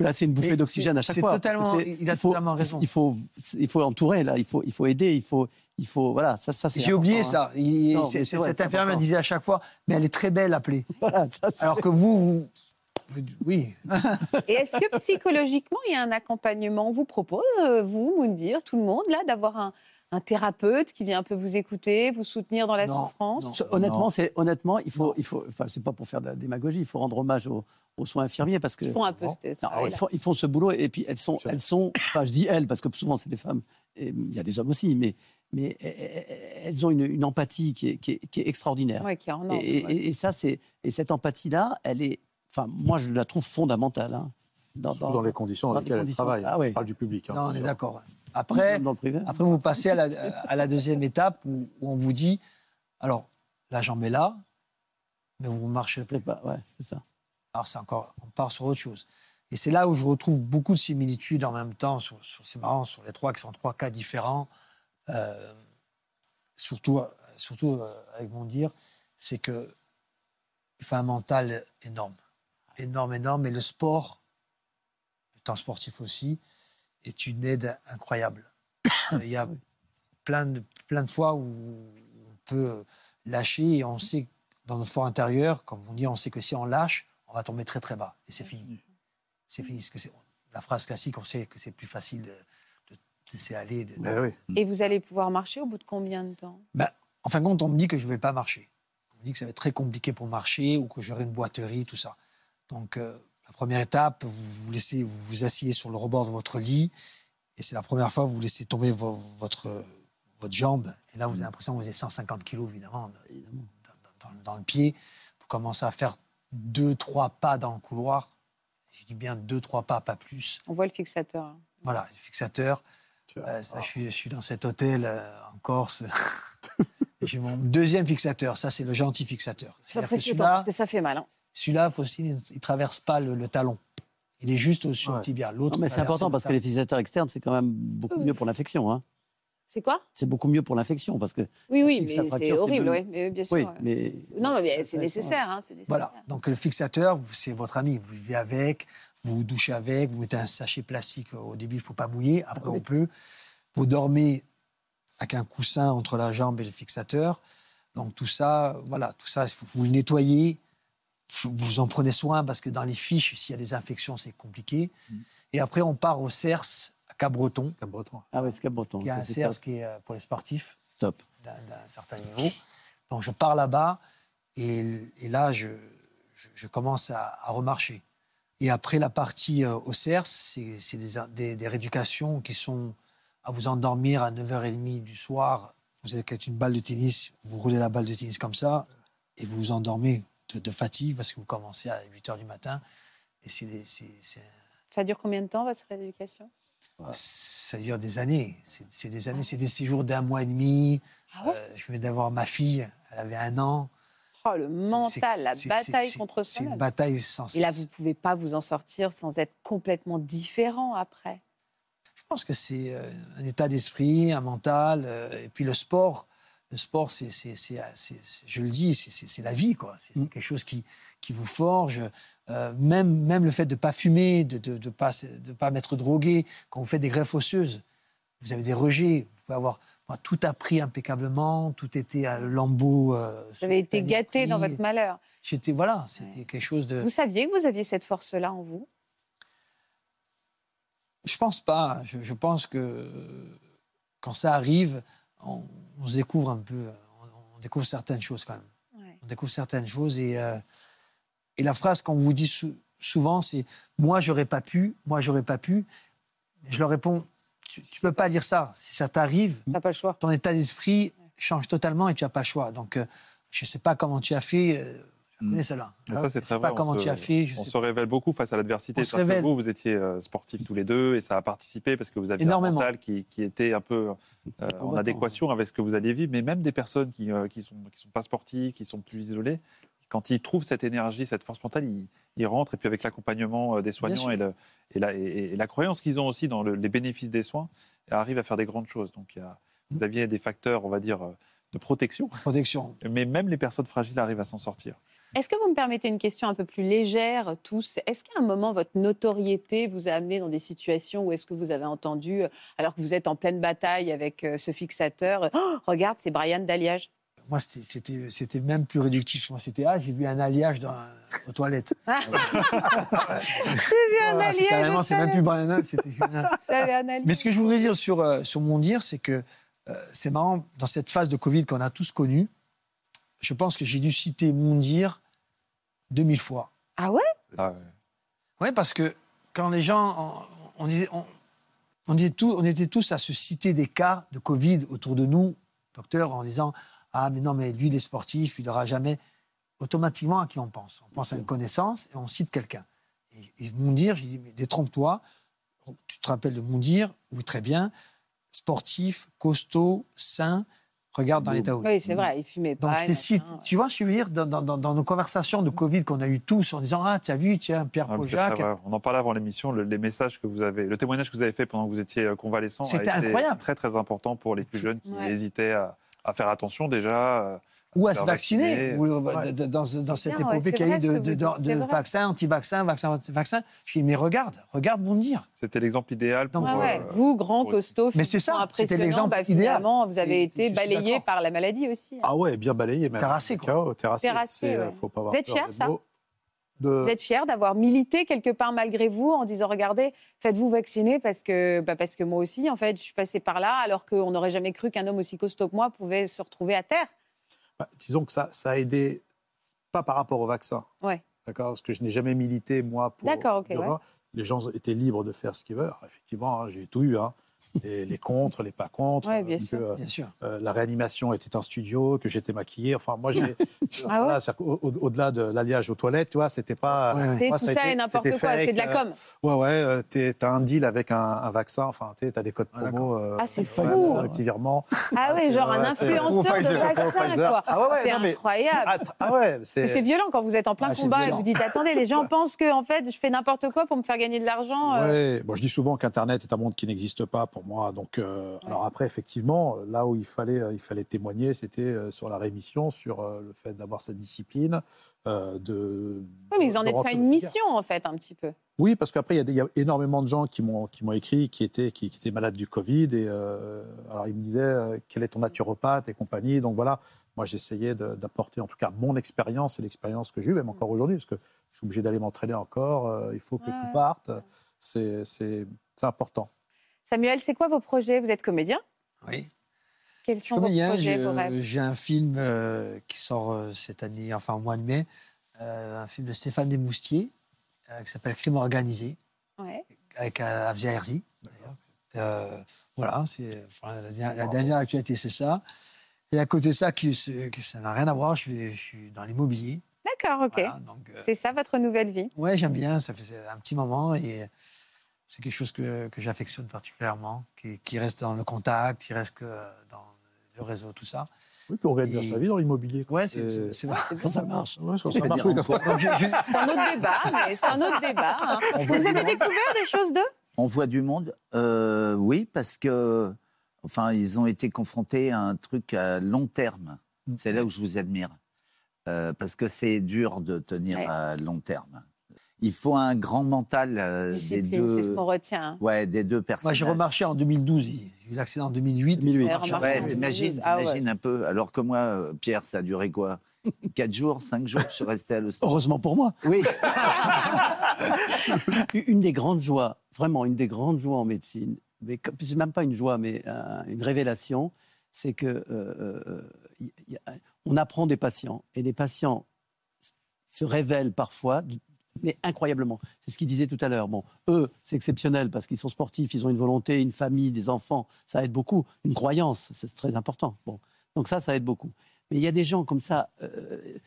Là, c'est une bouffée d'oxygène à chaque c'est fois. totalement- il a faut- totalement raison. Il faut, il faut entourer, là. Il faut, il faut aider. Il faut, il faut, voilà, ça, ça J'ai oublié hein. ça. Il- Non, vrai, cette infirmière disait à chaque fois, mais elle est très belle appelée. Voilà, ça, Alors que vous, vous- oui, Et est-ce que psychologiquement, il y a un accompagnement? On vous propose, euh, vous, Moundir, tout le monde, là, d'avoir un, un thérapeute qui vient un peu vous écouter, vous soutenir dans la Non, souffrance? non. Honnêtement, c'est honnêtement, il faut, il faut, enfin, c'est pas pour faire de la démagogie, il faut rendre hommage aux, aux soins infirmiers parce que Ils font un peu ce Non, travail. ils, font, ils font ce boulot et puis elles sont, elles sont, enfin je dis elles parce que souvent c'est des femmes, et il y a des hommes aussi, mais, mais elles ont une, une empathie qui est, qui est- qui est extraordinaire. Ouais, qui est en et, ordre, et- ouais. et ça, c'est, et cette empathie-là, elle est, enfin moi je la trouve fondamentale. hein, dans, Surtout dans les conditions dans dans les lesquelles elle travaille. Ah oui. On parle du public. hein. non, on est d'accord. Après, privé. Après, vous passez à la, à la deuxième étape où, où on vous dit alors, la jambe est là, mais vous ne marchez plus. Pas- ouais, c'est ça. Alors, c'est encore, on part sur autre chose. Et c'est là où je retrouve beaucoup de similitudes en même temps, sur, sur- c'est marrant, sur les trois qui sont trois cas différents. Euh, surtout, surtout euh, avec mon dire, c'est que il faut un mental énorme. Énorme, énorme. Et le sport, étant sportif aussi, est une aide incroyable. Il y a plein de, plein de fois où on peut lâcher et on sait, dans notre fort intérieur, comme on dit, on sait que si on lâche, on va tomber très très bas et c'est fini. C'est fini. Parce que c'est- la phrase classique, on sait que c'est plus facile de, de laisser aller. de- oui. Et vous allez pouvoir marcher au bout de combien de temps? Ben, en fin de compte, on me dit que je ne vais pas marcher. On me dit que ça va être très compliqué pour marcher ou que j'aurai une boiterie, tout ça. Donc, euh, la première étape, vous vous laissez, vous vous asseyez sur le rebord de votre lit et c'est la première fois que vous laissez tomber vo- votre, votre jambe. Et là, vous avez l'impression que vous avez 150 kilos, évidemment, de- dans, dans- dans le pied. Vous commencez à faire deux, trois pas dans le couloir. Je dis bien deux, trois pas, pas plus. On voit le fixateur. hein. Voilà, le fixateur. Euh, ça, je, suis, je suis dans cet hôtel euh, en Corse. J'ai mon deuxième fixateur. Ça, c'est le gentil fixateur. C'est Celui-là, parce que ça fait mal. hein. Celui-là, il ne traverse pas le, le talon. Il est juste au-dessus Ouais. du tibia. L'autre mais c'est important le parce que les fixateurs externes, c'est quand même beaucoup mieux pour l'infection. Hein. C'est quoi? C'est beaucoup mieux pour l'infection parce que Oui, oui, mais c'est horrible, oui, mais bien sûr. oui, mais Non, mais c'est Ouais, nécessaire. Hein, c'est nécessaire. Voilà. Donc, le fixateur, c'est votre ami. Vous vivez avec, vous vous douchez avec, vous mettez un sachet plastique. Au début, il ne faut pas mouiller. Après, on peut. Vous dormez avec un coussin entre la jambe et le fixateur. Donc, tout ça, voilà, tout ça, vous le nettoyez. Vous en prenez soin parce que dans les fiches, s'il y a des infections, c'est compliqué. Et après, on part au CERS à Cap-Breton. Cap-Breton. ah ouais, c'est Cap-Breton. Il y a un CERS top. qui est euh, pour les sportifs top. d'un certain niveau. Donc je pars là-bas et, et là, je, je, je commence à, à remarcher. Et après la partie euh, au CERS, c'est des, des, des rééducations qui sont à vous endormir à 9h30 du soir. Vous êtes avec une balle de tennis, vous roulez la balle de tennis comme ça, et vous vous endormez de, de fatigue parce que vous commencez à 8h du matin. Et c'est des- c'est- c'est- Ça dure combien de temps, votre rééducation? Ça dure des années. C'est c'est des années, c'est des séjours d'un mois et demi. Ah ouais? Euh, je venais d'avoir ma fille, elle avait un an. Oh, le mental, la bataille contre C'est une bataille sans Et là, vous ne pouvez pas vous en sortir sans être complètement différent après. Je pense que c'est euh, un état d'esprit, un mental, euh, et puis le sport. Le sport, c'est, c'est- je le dis, c'est, la vie, quoi. C'est, c'est quelque chose qui, qui vous forge. Euh, même, même le fait de ne pas fumer, de ne de, de pas, de pas m'être drogué, quand vous faites des greffes osseuses, vous avez des rejets, vous pouvez avoir moi, tout appris impeccablement, tout était à lambeau. euh, Vous avez été gâté dans votre malheur. J'étais, voilà, c'était quelque chose de. Vous saviez que vous aviez cette force-là en vous? Je pense pas. Je, je pense que quand ça arrive, on, on se découvre un peu, on, on découvre certaines choses quand même. Ouais. On découvre certaines choses et, euh, et la phrase qu'on vous dit sou- souvent, c'est moi j'aurais pas pu, moi j'aurais pas pu. Je leur réponds, tu, tu peux pas dire ça. Si ça t'arrive, T'as pas le choix. ton état d'esprit change totalement et tu as pas le choix. Donc euh, je sais pas comment tu as fait. euh, Mm. connais cela. Et ça, c'est je très pas vrai. comment on se, tu as fait. Je on sais se révèle beaucoup face à l'adversité. On se Parce que révèle. vous, vous étiez euh, sportifs tous les deux et ça a participé parce que vous aviez Énormément. un mental qui, qui était un peu euh, en adéquation avec ce que vous alliez vivre. Mais même des personnes qui ne qui sont, qui sont pas sportives, qui sont plus isolées, quand ils trouvent cette énergie, cette force mentale, ils, ils rentrent. Et puis avec l'accompagnement euh, des soignants et, le- et la, et- et la croyance qu'ils ont aussi dans le- les bénéfices des soins, arrivent à faire des grandes choses. Donc il y a- vous aviez des facteurs, on va dire, euh, de protection. protection. Mais même les personnes fragiles arrivent à s'en sortir. Est-ce que vous me permettez une question un peu plus légère, tous? Est-ce qu'à un moment, votre notoriété vous a amené dans des situations où est-ce que vous avez entendu, euh, alors que vous êtes en pleine bataille avec euh, ce fixateur, euh, Oh, regarde, c'est Brian Daliage Moi, c'était- même plus réductif. Moi, c'était ah, j'ai vu un alliage dans, aux toilettes. un Voilà, c'est alliage carrément, c'est même plus Brian, c'était génial. Un. Mais ce que je voudrais dire sur, sur mon dire, c'est que euh, c'est marrant, dans cette phase de Covid qu'on a tous connue, je pense que j'ai dû citer mon dire 2000 fois. Ah ouais? Ah ouais. Oui, parce que quand les gens, on, on disait- on- on disait tout- on était tous à se citer des cas de Covid autour de nous, docteur, en disant Ah, mais non, mais lui, il est sportif, il n'aura jamais. Automatiquement, à qui on pense? On pense à une connaissance et on cite quelqu'un. Et, et Moundir, j'ai dit Mais détrompe-toi, tu te rappelles de Moundir? Oui, très bien, sportif, costaud, sain, regarde dans l'état où. Oui, c'est vrai, il fumait Donc, pas. je les cite. ouais. Tu vois, je veux dire, dans, dans- dans- dans nos conversations de Covid qu'on a eues tous, en disant Ah, tu as vu, tiens, Pierre Ah. On en parlait avant l'émission, le- les messages que vous avez, le témoignage que vous avez fait pendant que vous étiez euh, convalescent, a C'était été incroyable. très très important pour les plus jeunes qui Ouais. hésitaient à, à faire attention déjà. Ou à se vacciner, vacciner. ou, euh, Ouais. dans, dans cette ouais, épopée qu'il y a eu de, de, vaccins, anti-vaccins, vaccins, anti-vaccins. Je dis, mais regarde, regarde mon dire. C'était l'exemple idéal pour. Ouais, ouais. euh, Vous, grand, pour- costaud, Mais c'est ça, c'était l'exemple bah, idéal. vous C'est- avez été balayé par la maladie aussi. hein. Ah ouais, bien balayé même. Terrassé, quoi. Terrassé. Terrassé, euh, ouais. faut pas avoir Vous êtes fier, ça. De... Vous êtes fier d'avoir milité quelque part malgré vous en disant regardez, faites-vous vacciner parce que, bah, parce que moi aussi, en fait, je suis passé par là alors qu'on n'aurait jamais cru qu'un homme aussi costaud que moi pouvait se retrouver à terre. Bah, disons que ça, ça a aidé, pas par rapport au vaccin. Ouais. D'accord Parce que je n'ai jamais milité, moi, pour. D'accord, ok, ouais. Les gens étaient libres de faire ce qu'ils veulent. Alors, effectivement, hein, j'ai tout eu. hein. Les, les contre, les pas contre. Ouais, bien que, sûr. euh, Bien sûr. euh, la réanimation était un studio, que j'étais maquillé. Enfin, moi, j'ai. Ah voilà, au- Au-delà de l'alliage aux toilettes, tu vois, c'était pas. Ouais, ouais. C'est moi, tout a ça et n'importe quoi, c'est de la euh, com. Ouais, ouais, euh, t'as un deal avec un, un vaccin, enfin, tu as des codes Ah, promo. euh, Ah, c'est fou. un petit virement. Ah oui, genre un influenceur de vaccin, quoi. Ah c'est incroyable. Ah, ouais, c'est. c'est violent quand vous êtes en plein combat et vous dites attendez, les gens pensent que en fait, je fais n'importe quoi pour me faire gagner de l'argent. euh. Ouais, bon, je dis souvent qu'Internet est un monde qui n'existe pas pour moi. Donc, euh, alors après, effectivement, là où il fallait, euh, il fallait témoigner, c'était euh, sur la rémission, sur euh, le fait d'avoir cette discipline. euh, de, Oui, mais ils en fait dans une mission en fait, un petit peu. Oui, parce qu'après, il y a y, énormément de gens qui m'ont qui m'ont écrit, qui étaient, qui, qui étaient malades du Covid. Et euh, alors, ils me disaient, euh, quel est ton naturopathe et compagnie? Donc voilà, moi, j'essayais d'apporter en tout cas mon expérience et l'expérience que j'ai eue, même encore aujourd'hui, parce que je suis obligé d'aller m'entraîner encore. euh, il faut que Ouais, tout parte. C'est important. Samuel, c'est quoi vos projets? Vous êtes comédien? Oui. Quels sont vos comédien, projets, vos euh, rêves j'ai un film euh, qui sort euh, cette année, enfin au mois de mai, euh, un film de Stéphane Desmoustiers qui s'appelle Crime organisé, Ouais. avec Afzia Herzi, voilà, c'est la, dernière- la dernière actualité, c'est ça. Et à côté de ça, qui, ça n'a rien à voir, je, vais- je suis dans l'immobilier. D'accord, ok. Voilà, C'est ça votre nouvelle vie? Ouais, j'aime bien, ça fait un petit moment et c'est quelque chose que, que j'affectionne particulièrement, qui, qui reste dans le contact, qui reste que dans le réseau, tout ça. Oui, puis on gagne bien Et- sa vie dans l'immobilier. Ouais, c'est vrai. Ça marche. Ouais, Ça marche, oui, C'est un autre débat, mais c'est un autre débat. hein. On Vous voit du avez monde. découvert des choses d'eux? On voit du monde Euh, Oui, parce que, enfin, ils ont été confrontés à un truc à long terme. Mm. C'est là où je vous admire. Euh, parce que c'est dur de tenir Ouais. à long terme. Il faut un grand mental euh, des Discipline, c'est ce deux, qu'on retient. hein. ouais, des deux personnes. Moi, j'ai remarché en 2012, j'ai eu l'accident en 2008. 2008. Ouais, remarquez, Ouais, en imagine, 2012. Ah ouais. imagine un peu. Alors que moi, euh, Pierre, ça a duré quoi? Quatre jours, cinq jours, je suis resté à l'hosto. Heureusement pour moi. Oui. Une des grandes joies, vraiment une des grandes joies en médecine, mais c'est même pas une joie, mais euh, une révélation, c'est que euh, y- y a- on apprend des patients et les patients se révèlent parfois, mais incroyablement. C'est ce qu'il disait tout à l'heure. Bon, eux, c'est exceptionnel parce qu'ils sont sportifs, ils ont une volonté, une famille, des enfants, ça aide beaucoup. Une croyance, c'est très important. Bon, donc ça, ça aide beaucoup. Mais il y a des gens comme ça. euh,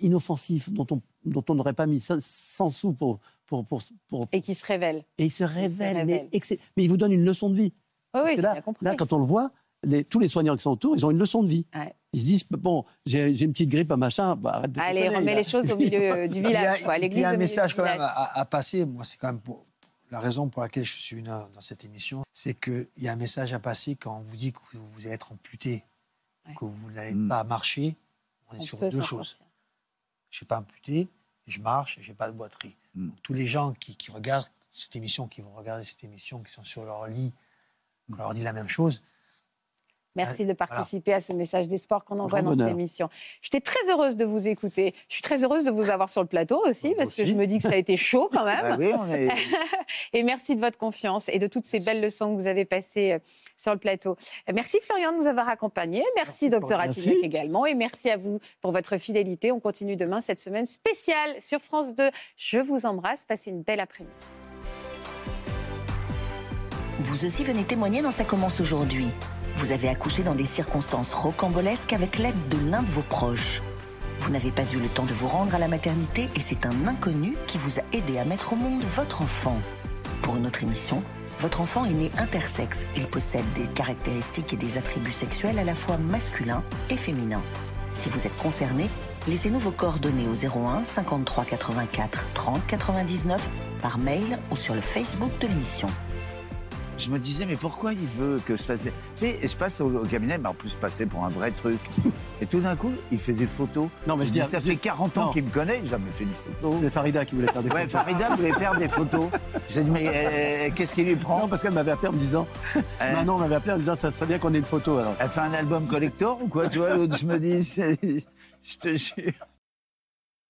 inoffensifs dont on dont on n'aurait pas mis 100 sous pour, pour, pour, pour, Et qui se révèlent. et il se révèle, révèle. mais, excell- mais il vous donne une leçon de vie. Oui, oui, là, bien compris. là, quand on le voit, les- tous les soignants qui sont autour, ils ont une leçon de vie. Ouais. Ils se disent, bon, j'ai j'ai une petite grippe, un machin, bah, arrête de Allez, remets les choses au milieu du village. quoi, il y a un message quand même à, à passer. Moi, c'est quand même pour, la raison pour laquelle je suis venu dans dans cette émission. C'est qu'il y a un message à passer quand on vous dit que vous, vous allez être amputé, Ouais. que vous n'allez Mm. pas marcher. On est On sur deux choses. sortir. Je ne suis pas amputé, je marche et je n'ai pas de boiterie. Mm. Donc, tous les gens qui, qui regardent cette émission, qui vont regarder cette émission, qui sont sur leur lit, qu'on leur dit la même chose, Merci de Voilà. participer à ce message d'espoir qu'on envoie dans cette émission. J'étais très heureuse de vous écouter. Je suis très heureuse de vous avoir sur le plateau aussi, parce que je me dis que ça a été chaud quand même. Bah oui, on est. Et merci de votre confiance et de toutes ces belles leçons que vous avez passées euh, sur le plateau. Merci Florian de nous avoir accompagnés. Merci, docteur Merci. Attilek également. Et merci à vous pour votre fidélité. On continue demain cette semaine spéciale sur France 2. Je vous embrasse. Passez une belle après-midi. Vous aussi venez témoigner dans Ça commence aujourd'hui. Vous avez accouché dans des circonstances rocambolesques avec l'aide de l'un de vos proches. Vous n'avez pas eu le temps de vous rendre à la maternité et c'est un inconnu qui vous a aidé à mettre au monde votre enfant. Pour une autre émission, votre enfant est né intersexe. Il possède des caractéristiques et des attributs sexuels à la fois masculins et féminins. Si vous êtes concerné, laissez-nous vos coordonnées au 01 53 84 30 99 par mail ou sur le Facebook de l'émission. Je me disais, mais pourquoi il veut que je fasse des... Tu sais, je passe au, au cabinet, mais en plus passer pour un vrai truc. Et tout d'un coup, il fait des photos. Non, mais je dis- ça fait 40 ans qu'il me connaît, j'ai jamais fait une photo. C'est Farida qui voulait faire des Ouais, photos. Farida voulait faire des photos. J'ai dit, mais euh, qu'est-ce qui lui prend Non, parce qu'elle m'avait appelé en me disant. Non, non, on m'avait appelé en me disant ça serait bien qu'on ait une photo. Alors. Elle fait un album collector ou quoi Tu vois, l'autre, je me dis, je te jure.